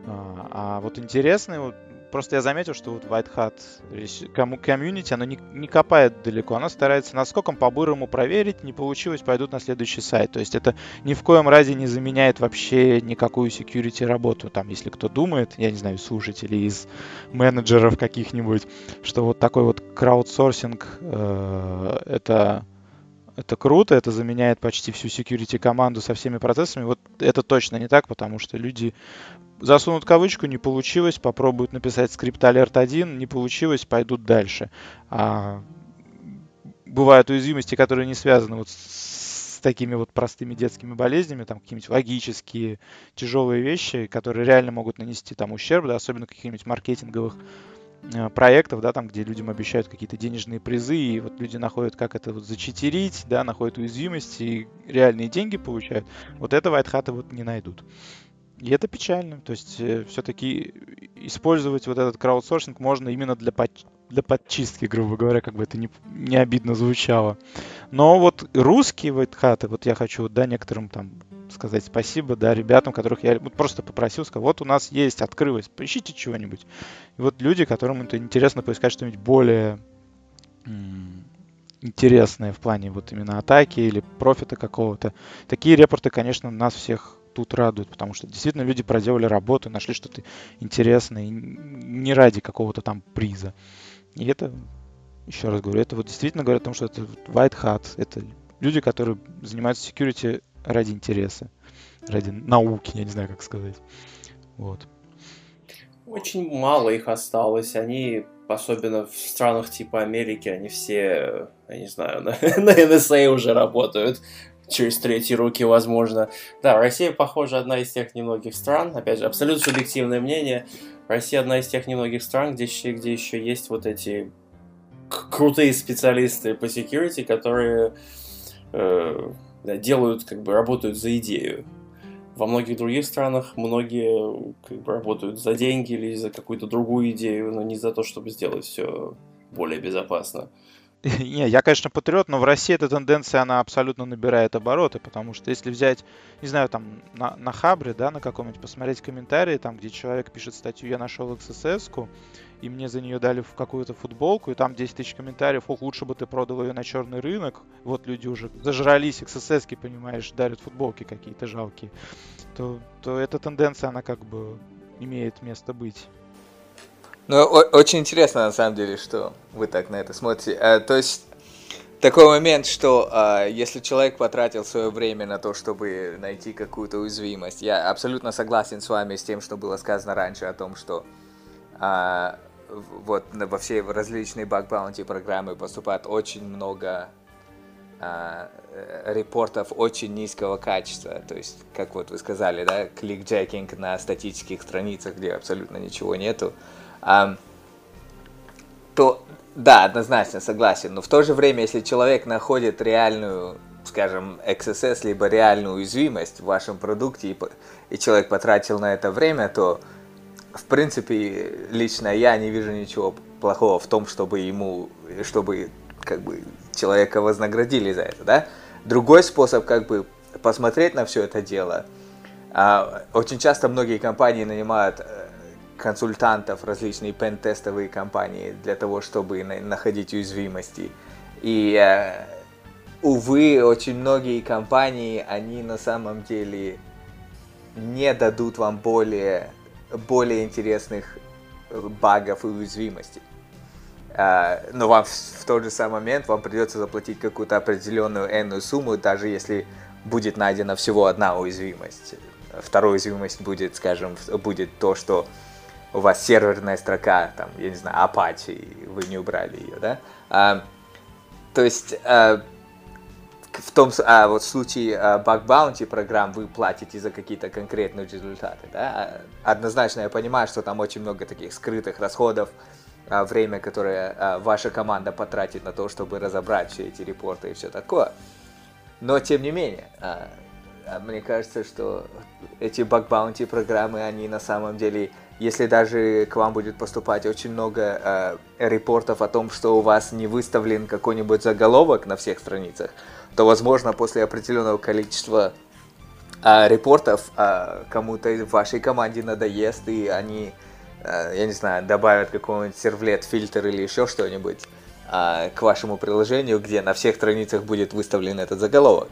А, а вот интересный, просто я заметил, что вот White Hat комьюнити, оно не, не копает далеко, оно старается наскоком по-бырому проверить, не получилось, пойдут на следующий сайт. То есть это ни в коем разе не заменяет вообще никакую security работу. Там, если кто думает, я не знаю, слушатели из менеджеров каких-нибудь, что вот такой вот краудсорсинг э, это это круто, это заменяет почти всю security команду со всеми процессами. Вот это точно не так, потому что люди засунут кавычку, не получилось, попробуют написать скрипт alert 1, не получилось, пойдут дальше. А бывают уязвимости, которые не связаны вот с такими вот простыми детскими болезнями, там какие-нибудь логические тяжелые вещи, которые реально могут нанести там ущерб, да, особенно каких-нибудь маркетинговых Э, проектов, да, там, где людям обещают какие-то денежные призы, и вот люди находят, как это вот зачитерить, да, находят уязвимости и реальные деньги получают, вот этого White вот не найдут. И это печально. То есть э, все-таки использовать вот этот краудсорсинг можно именно для, под, для подчистки, грубо говоря, как бы это не, не обидно звучало. Но вот русские White вот я хочу, да, некоторым там сказать спасибо, да, ребятам, которых я вот просто попросил, сказал, вот у нас есть, открылось, поищите чего-нибудь. И вот люди, которым это интересно поискать что-нибудь более интересное в плане вот именно атаки или профита какого-то. Такие репорты, конечно, нас всех тут радуют, потому что действительно люди проделали работу, нашли что-то интересное, не ради какого-то там приза. И это, еще раз говорю, это вот действительно говорит о том, что это white hat, это люди, которые занимаются security ради интереса, ради науки, я не знаю, как сказать. Вот. Очень мало их осталось. Они, особенно в странах типа Америки, они все, я не знаю, на, на NSA уже работают. Через третьи руки, возможно. Да, Россия, похоже, одна из тех немногих стран, опять же, абсолютно субъективное мнение, Россия одна из тех немногих стран, где, где еще есть вот эти крутые специалисты по security, которые э, делают, как бы работают за идею. Во многих других странах многие как бы, работают за деньги или за какую-то другую идею, но не за то, чтобы сделать все более безопасно. Не, я, конечно, патриот, но в России эта тенденция, она абсолютно набирает обороты, потому что если взять, не знаю, там, на, на Хабре, да, на каком-нибудь, посмотреть комментарии, там, где человек пишет статью «Я нашел XSS-ку», и мне за нее дали какую-то футболку, и там 10 тысяч комментариев, ох, лучше бы ты продал ее на черный рынок, вот люди уже зажрались, XSS, понимаешь, дарят футболки какие-то жалкие, то, то эта тенденция, она как бы имеет место быть. Ну, очень интересно, на самом деле, что вы так на это смотрите. А, то есть, такой момент, что а, если человек потратил свое время на то, чтобы найти какую-то уязвимость, я абсолютно согласен с вами с тем, что было сказано раньше о том, что а, вот во все различные баг-баунти программы поступает очень много а, репортов очень низкого качества. То есть, как вот вы сказали, да, кликджекинг на статических страницах, где абсолютно ничего нету то да, однозначно согласен. Но в то же время, если человек находит реальную, скажем, XSS, либо реальную уязвимость в вашем продукте, и, и человек потратил на это время, то, в принципе, лично я не вижу ничего плохого в том, чтобы ему, чтобы как бы человека вознаградили за это, да. Другой способ как бы посмотреть на все это дело. А, очень часто многие компании нанимают э, консультантов, различные пен-тестовые компании для того, чтобы находить уязвимости. И, э, увы, очень многие компании, они на самом деле не дадут вам более, более интересных багов и уязвимостей. А, но вам в тот же самый момент вам придется заплатить какую-то определенную энную сумму, даже если будет найдена всего одна уязвимость. Вторая уязвимость будет, скажем, будет то, что у вас серверная строка, там, я не знаю, Apache, и вы не убрали ее, да? А, то есть а, в том, а вот в случае а, bug bounty программ вы платите за какие-то конкретные результаты, да? Однозначно я понимаю, что там очень много таких скрытых расходов, а, время, которое а, ваша команда потратит на то, чтобы разобрать все эти репорты и все такое. Но тем не менее, а, а мне кажется, что эти bounty программы, они на самом деле если даже к вам будет поступать очень много э, репортов о том, что у вас не выставлен какой-нибудь заголовок на всех страницах, то, возможно, после определенного количества э, репортов э, кому-то в вашей команде надоест, и они, э, я не знаю, добавят какой-нибудь сервлет, фильтр или еще что-нибудь э, к вашему приложению, где на всех страницах будет выставлен этот заголовок.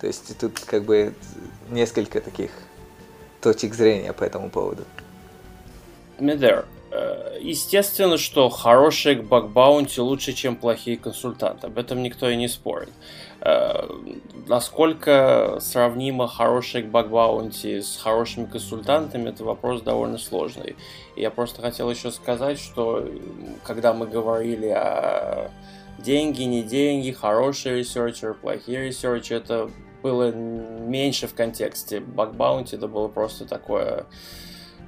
То есть тут как бы несколько таких точек зрения по этому поводу. Медер, э, естественно, что хорошие баг-баунти лучше, чем плохие консультанты. Об этом никто и не спорит. Э, насколько сравнимо хорошие баг-баунти с хорошими консультантами, это вопрос довольно сложный. Я просто хотел еще сказать, что когда мы говорили о деньги, не деньги, хороший researcher, плохие researcher, это было меньше в контексте. Bug bounty это было просто такое,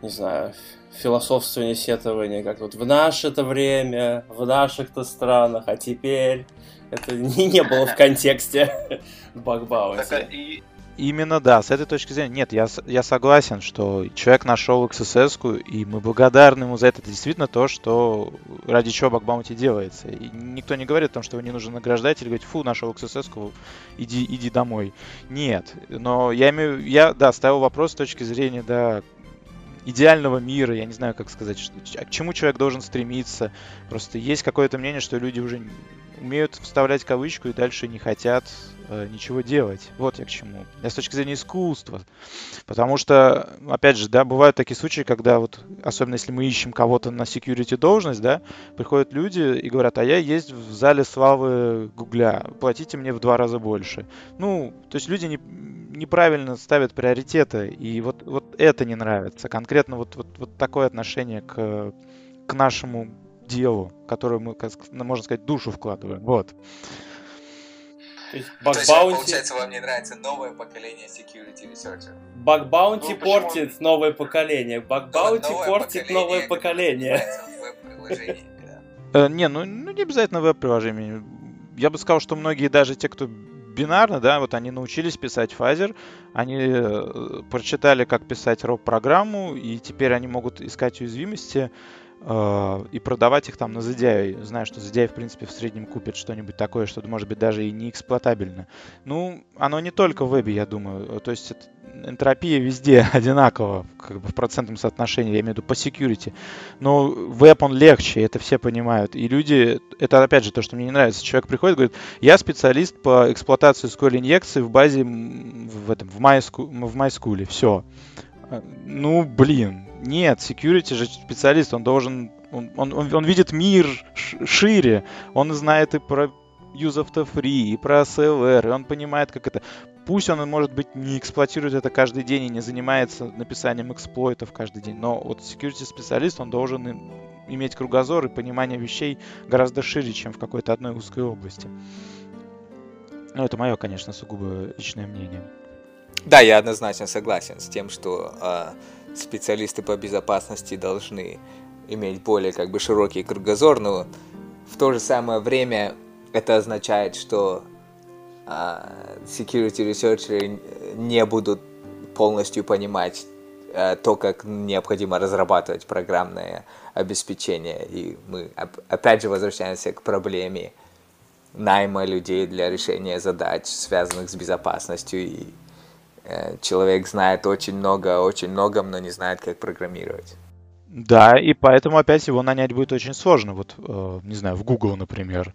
не знаю, философствование, сетование, как вот в наше-то время, в наших-то странах, а теперь это не, не было в контексте bug bounty. А Именно да, с этой точки зрения. Нет, я, я согласен, что человек нашел XSS, и мы благодарны ему за это. Это действительно то, что ради чего багбаунти делается. И никто не говорит о том, что его не нужно награждать или говорить, фу, нашел XSS, иди, иди домой. Нет, но я имею, я, да, ставил вопрос с точки зрения, да, идеального мира, я не знаю, как сказать, что, к чему человек должен стремиться. Просто есть какое-то мнение, что люди уже умеют вставлять кавычку и дальше не хотят э, ничего делать. Вот я к чему. Я с точки зрения искусства. Потому что, опять же, да, бывают такие случаи, когда вот, особенно если мы ищем кого-то на security должность, да, приходят люди и говорят, а я есть в зале славы Гугля, платите мне в два раза больше. Ну, то есть люди не, неправильно ставят приоритеты, и вот, вот это не нравится. Конкретно вот, вот, вот такое отношение к, к нашему делу, которое мы, можно сказать, душу вкладываем. Вот. То есть bug bounty... получается, вам не нравится новое поколение security researcher? Bug bounty ну, портит почему? новое поколение. Bug bounty портит новое поколение. Э, не, ну, ну не обязательно веб-приложение. Я бы сказал, что многие, даже те, кто бинарно, да, вот они научились писать фаззер, они э, прочитали, как писать ROP -программу, и теперь они могут искать уязвимости э, и продавать их там на ZDI. Знаю, что ZDI, в принципе, в среднем купит что-нибудь такое, что может быть даже и не эксплуатабельно. Ну, оно не только в вебе, я думаю. То есть энтропия везде одинакова, как бы в процентном соотношении, я имею в виду по security. Но веб он легче, это все понимают. И люди, это опять же то, что мне не нравится. Человек приходит и говорит, я специалист по эксплуатации SQL инъекции в базе в этом, в MySQL, в MySQL. Все. Ну, блин, нет, security же специалист, он должен, он, он, он, видит мир шире, он знает и про use of the free, и про CLR, и он понимает, как это. Пусть он, может быть, не эксплуатирует это каждый день и не занимается написанием эксплойтов каждый день, но вот security специалист, он должен иметь кругозор и понимание вещей гораздо шире, чем в какой-то одной узкой области. Ну, это мое, конечно, сугубо личное мнение. Да, я однозначно согласен с тем, что э, специалисты по безопасности должны иметь более как бы широкий кругозор, но в то же самое время это означает, что э, security researchers не будут полностью понимать э, то, как необходимо разрабатывать программное обеспечение. И мы опять же возвращаемся к проблеме найма людей для решения задач, связанных с безопасностью. И человек знает очень много, очень много, но не знает, как программировать. Да, и поэтому опять его нанять будет очень сложно. Вот, э, не знаю, в Google, например,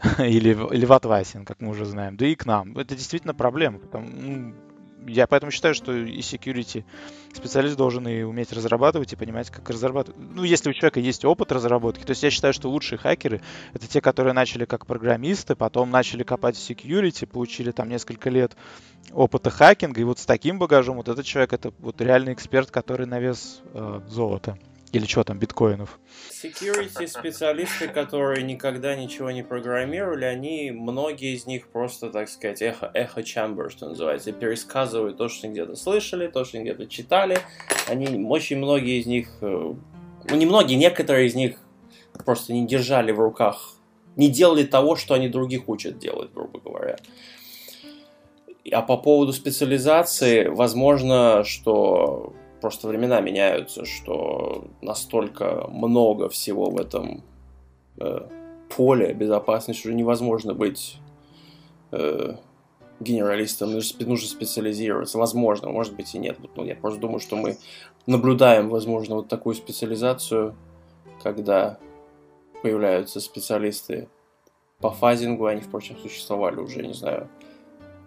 или, или в Atlassian, как мы уже знаем, да и к нам. Это действительно проблема. Потому, ну, я поэтому считаю, что и security специалист должен и уметь разрабатывать, и понимать, как разрабатывать. Ну, если у человека есть опыт разработки. То есть я считаю, что лучшие хакеры — это те, которые начали как программисты, потом начали копать в security, получили там несколько лет опыта хакинга, и вот с таким багажом вот этот человек — это вот реальный эксперт, который на вес э, золота. Или что там, биткоинов? Security специалисты, которые никогда ничего не программировали, они, многие из них просто, так сказать, эхо, эхо chamber, что называется, пересказывают то, что где-то слышали, то, что где-то читали. Они, очень многие из них, э, ну не многие, некоторые из них просто не держали в руках, не делали того, что они других учат делать, грубо говоря. А по поводу специализации, возможно, что просто времена меняются, что настолько много всего в этом э, поле безопасности, что невозможно быть э, генералистом, нужно, специализироваться. Возможно, может быть и нет. Ну, я просто думаю, что мы наблюдаем, возможно, вот такую специализацию, когда появляются специалисты по фазингу, они, впрочем, существовали уже, не знаю,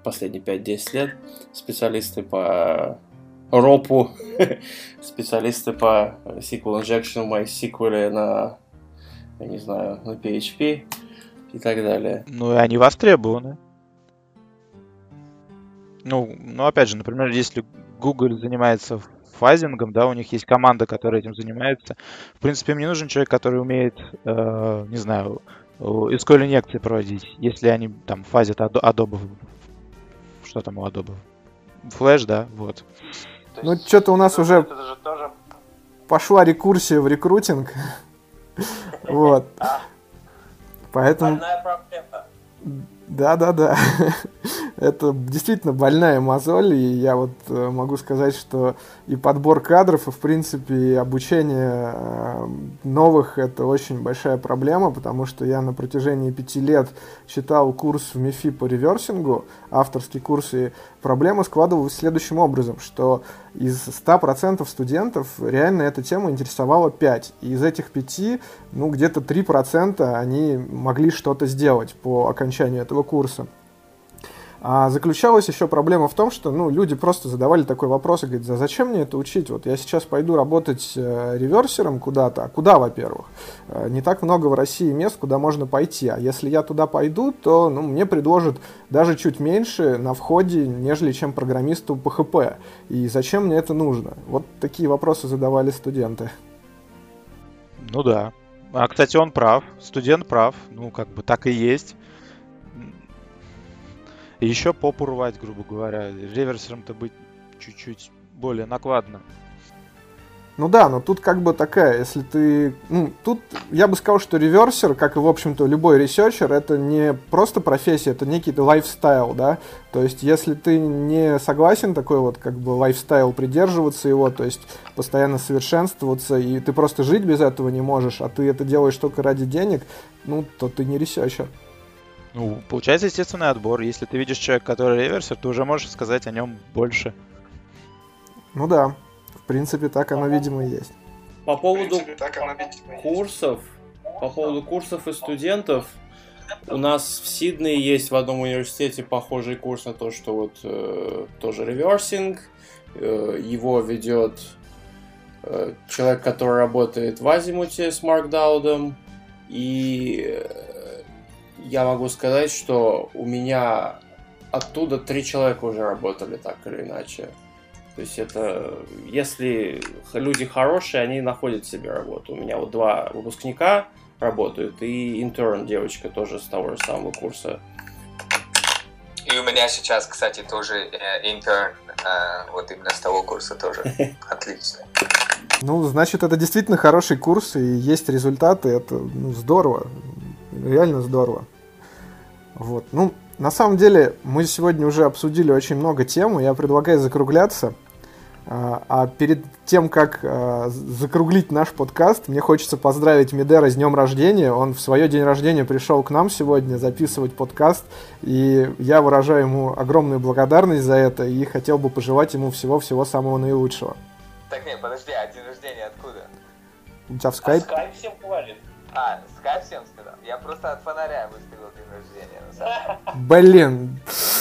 последние 5-10 лет, специалисты по ропу, специалисты по SQL Injection, MySQL на, я не знаю, на PHP и так далее. Ну, и они востребованы. Ну, ну, опять же, например, если Google занимается фазингом, да, у них есть команда, которая этим занимается. В принципе, мне нужен человек, который умеет, э, не знаю, SQL инъекции проводить, если они там фазят Adobe. Что там у Adobe? Flash, да, вот. Ну, что-то у нас уже пошла рекурсия в рекрутинг. Вот. Поэтому... Да, да, да. Это действительно больная мозоль, и я вот э, могу сказать, что и подбор кадров, и, в принципе, и обучение э, новых — это очень большая проблема, потому что я на протяжении пяти лет читал курс в МИФИ по реверсингу, авторский курс, и проблема складывалась следующим образом, что из 100% студентов реально эта тема интересовала 5. И из этих 5, ну, где-то 3% они могли что-то сделать по окончанию этого курса. А заключалась еще проблема в том, что ну, люди просто задавали такой вопрос и говорят, зачем мне это учить? Вот я сейчас пойду работать э, реверсером куда-то. А куда, во-первых? Э, не так много в России мест, куда можно пойти. А если я туда пойду, то ну, мне предложат даже чуть меньше на входе, нежели чем программисту по. И зачем мне это нужно? Вот такие вопросы задавали студенты. Ну да. А, кстати, он прав. Студент прав. Ну, как бы так и есть еще попу рвать, грубо говоря. Реверсером-то быть чуть-чуть более накладно. Ну да, но тут как бы такая, если ты... Ну, тут я бы сказал, что reverser, как и, в общем-то, любой researcher, это не просто профессия, это некий lifestyle, да? То есть, если ты не согласен такой вот, как бы, lifestyle придерживаться его, то есть, постоянно совершенствоваться, и ты просто жить без этого не можешь, а ты это делаешь только ради денег, ну, то ты не researcher. Ну, получается естественный отбор. Если ты видишь человека, который reverser, ты уже можешь сказать о нем больше. Ну да, в принципе, так оно, видимо, и есть. По поводу курсов, по поводу курсов и студентов, у нас в Сиднее есть в одном университете похожий курс на то, что вот э, тоже реверсинг. Э, его ведет э, человек, который работает в Азимуте с Маркдаудом. И я могу сказать, что у меня оттуда три человека уже работали так или иначе. То есть это, если люди хорошие, они находят себе работу. У меня вот два выпускника работают, и интерн девочка тоже с того же самого курса. И у меня сейчас, кстати, тоже э, интерн, э, вот именно с того курса тоже. Отлично. Ну, значит, это действительно хороший курс, и есть результаты, это ну, здорово, реально здорово. Вот. Ну, на самом деле, мы сегодня уже обсудили очень много тем, и я предлагаю закругляться. А, а перед тем, как а, закруглить наш подкаст, мне хочется поздравить Медера с днем рождения. Он в свое день рождения пришел к нам сегодня записывать подкаст, и я выражаю ему огромную благодарность за это и хотел бы пожелать ему всего-всего самого наилучшего. Так нет, подожди, а день рождения откуда? У тебя в скайп? А скайп всем говорит. А, скайп всем? Я просто от фонаря выставил день рождения. На самом Блин.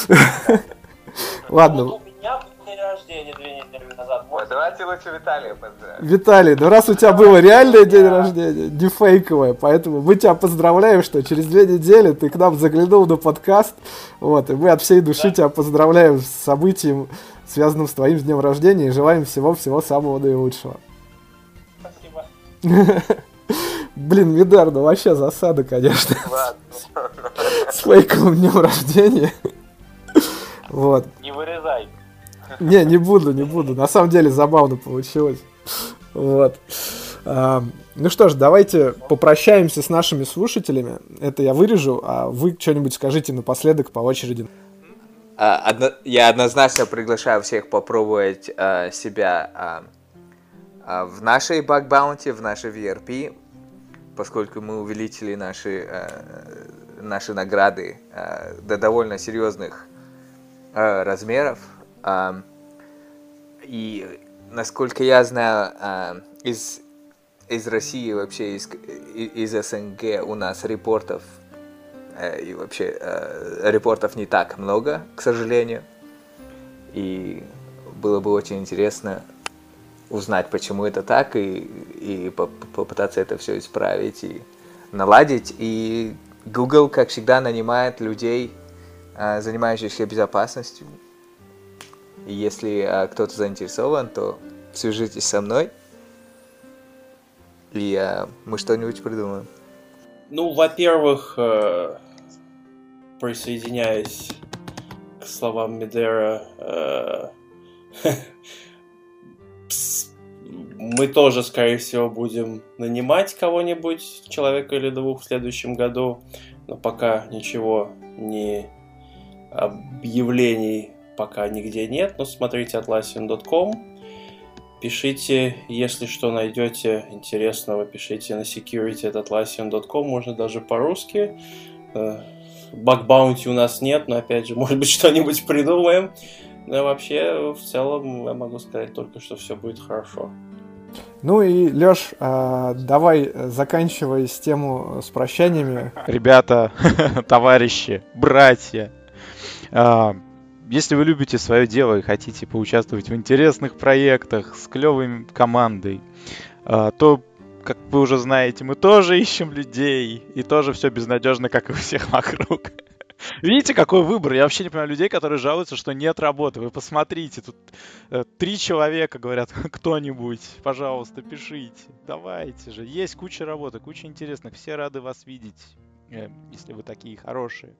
Ладно. У меня был день рождения две недели назад. Может, Давайте лучше Виталия поздравим. Виталий, ну раз у тебя было реальное день рождения, не фейковое, поэтому мы тебя поздравляем, что через две недели ты к нам заглянул на подкаст, вот, и мы от всей души тебя поздравляем с событием, связанным с твоим днем рождения, и желаем всего-всего самого наилучшего. спасибо. Блин, Видар, ну вообще засада, конечно, Ладно. с фейковым днем рождения. Вот. Не вырезай. Не, не буду, не буду. На самом деле забавно получилось. Вот. А, ну что ж, давайте попрощаемся с нашими слушателями. Это я вырежу, а вы что-нибудь скажите напоследок по очереди. А, одно- я однозначно приглашаю всех попробовать а, себя а, а, в нашей баг баунти, в нашей VRP, поскольку мы увеличили наши, а, наши награды а, до довольно серьезных а, размеров. А, и насколько я знаю, а, из, из России, вообще из, из СНГ у нас репортов э, и вообще э, репортов не так много, к сожалению. И было бы очень интересно узнать, почему это так, и, и поп- попытаться это все исправить и наладить. И Google, как всегда, нанимает людей, э, занимающихся безопасностью. И если э, кто-то заинтересован, то свяжитесь со мной, и э, мы что-нибудь придумаем. Ну, во-первых, э, присоединяясь к словам Медера, э, мы тоже, скорее всего, будем нанимать кого-нибудь, человека или двух в следующем году, но пока ничего не объявлений пока нигде нет, но смотрите atlassian.com, Пишите, если что найдете интересного, пишите на security.atlassian.com, можно даже по-русски. Баг баунти у нас нет, но опять же, может быть, что-нибудь придумаем. Но вообще, в целом, я могу сказать только, что все будет хорошо. Ну и, Лёш, а, давай, э, заканчивай с тему с прощаниями. Ребята, товарищи, братья, а, если вы любите свое дело и хотите поучаствовать в интересных проектах с клевой командой, а, то, как вы уже знаете, мы тоже ищем людей, и тоже все безнадежно, как и у всех вокруг. Видите, какой выбор? Я вообще не понимаю людей, которые жалуются, что нет работы. Вы посмотрите, тут э, три человека говорят, кто-нибудь, пожалуйста, пишите. Давайте же. Есть куча работы, куча интересных. Все рады вас видеть, э, если вы такие хорошие.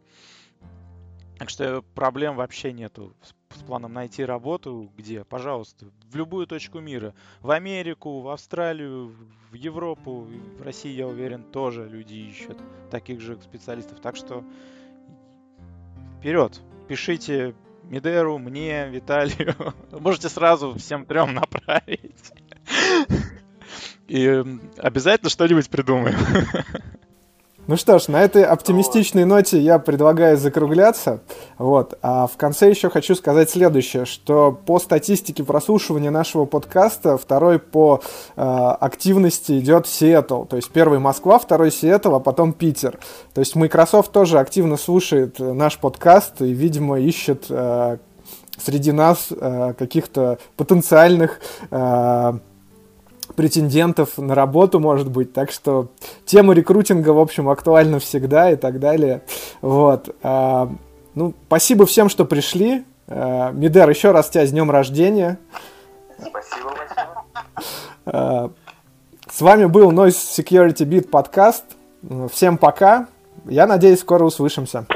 Так что проблем вообще нету с, с планом найти работу, где, пожалуйста, в любую точку мира. В Америку, в Австралию, в Европу, в России, я уверен, тоже люди ищут таких же специалистов. Так что вперед, пишите Мидеру, мне, Виталию. Можете сразу всем трем направить. И обязательно что-нибудь придумаем. Ну что ж, на этой оптимистичной ноте я предлагаю закругляться. Вот. А в конце еще хочу сказать следующее, что по статистике прослушивания нашего подкаста второй по э, активности идет Сиэтл. То есть первый Москва, второй Сиэтл, а потом Питер. То есть Microsoft тоже активно слушает наш подкаст и, видимо, ищет э, среди нас э, каких-то потенциальных э, претендентов на работу, может быть. Так что тема рекрутинга, в общем, актуальна всегда и так далее. Вот. А, ну, спасибо всем, что пришли. А, Мидер, еще раз тебя с днем рождения. Спасибо большое. А, с вами был Noise Security Beat подкаст. Всем пока. Я надеюсь, скоро услышимся.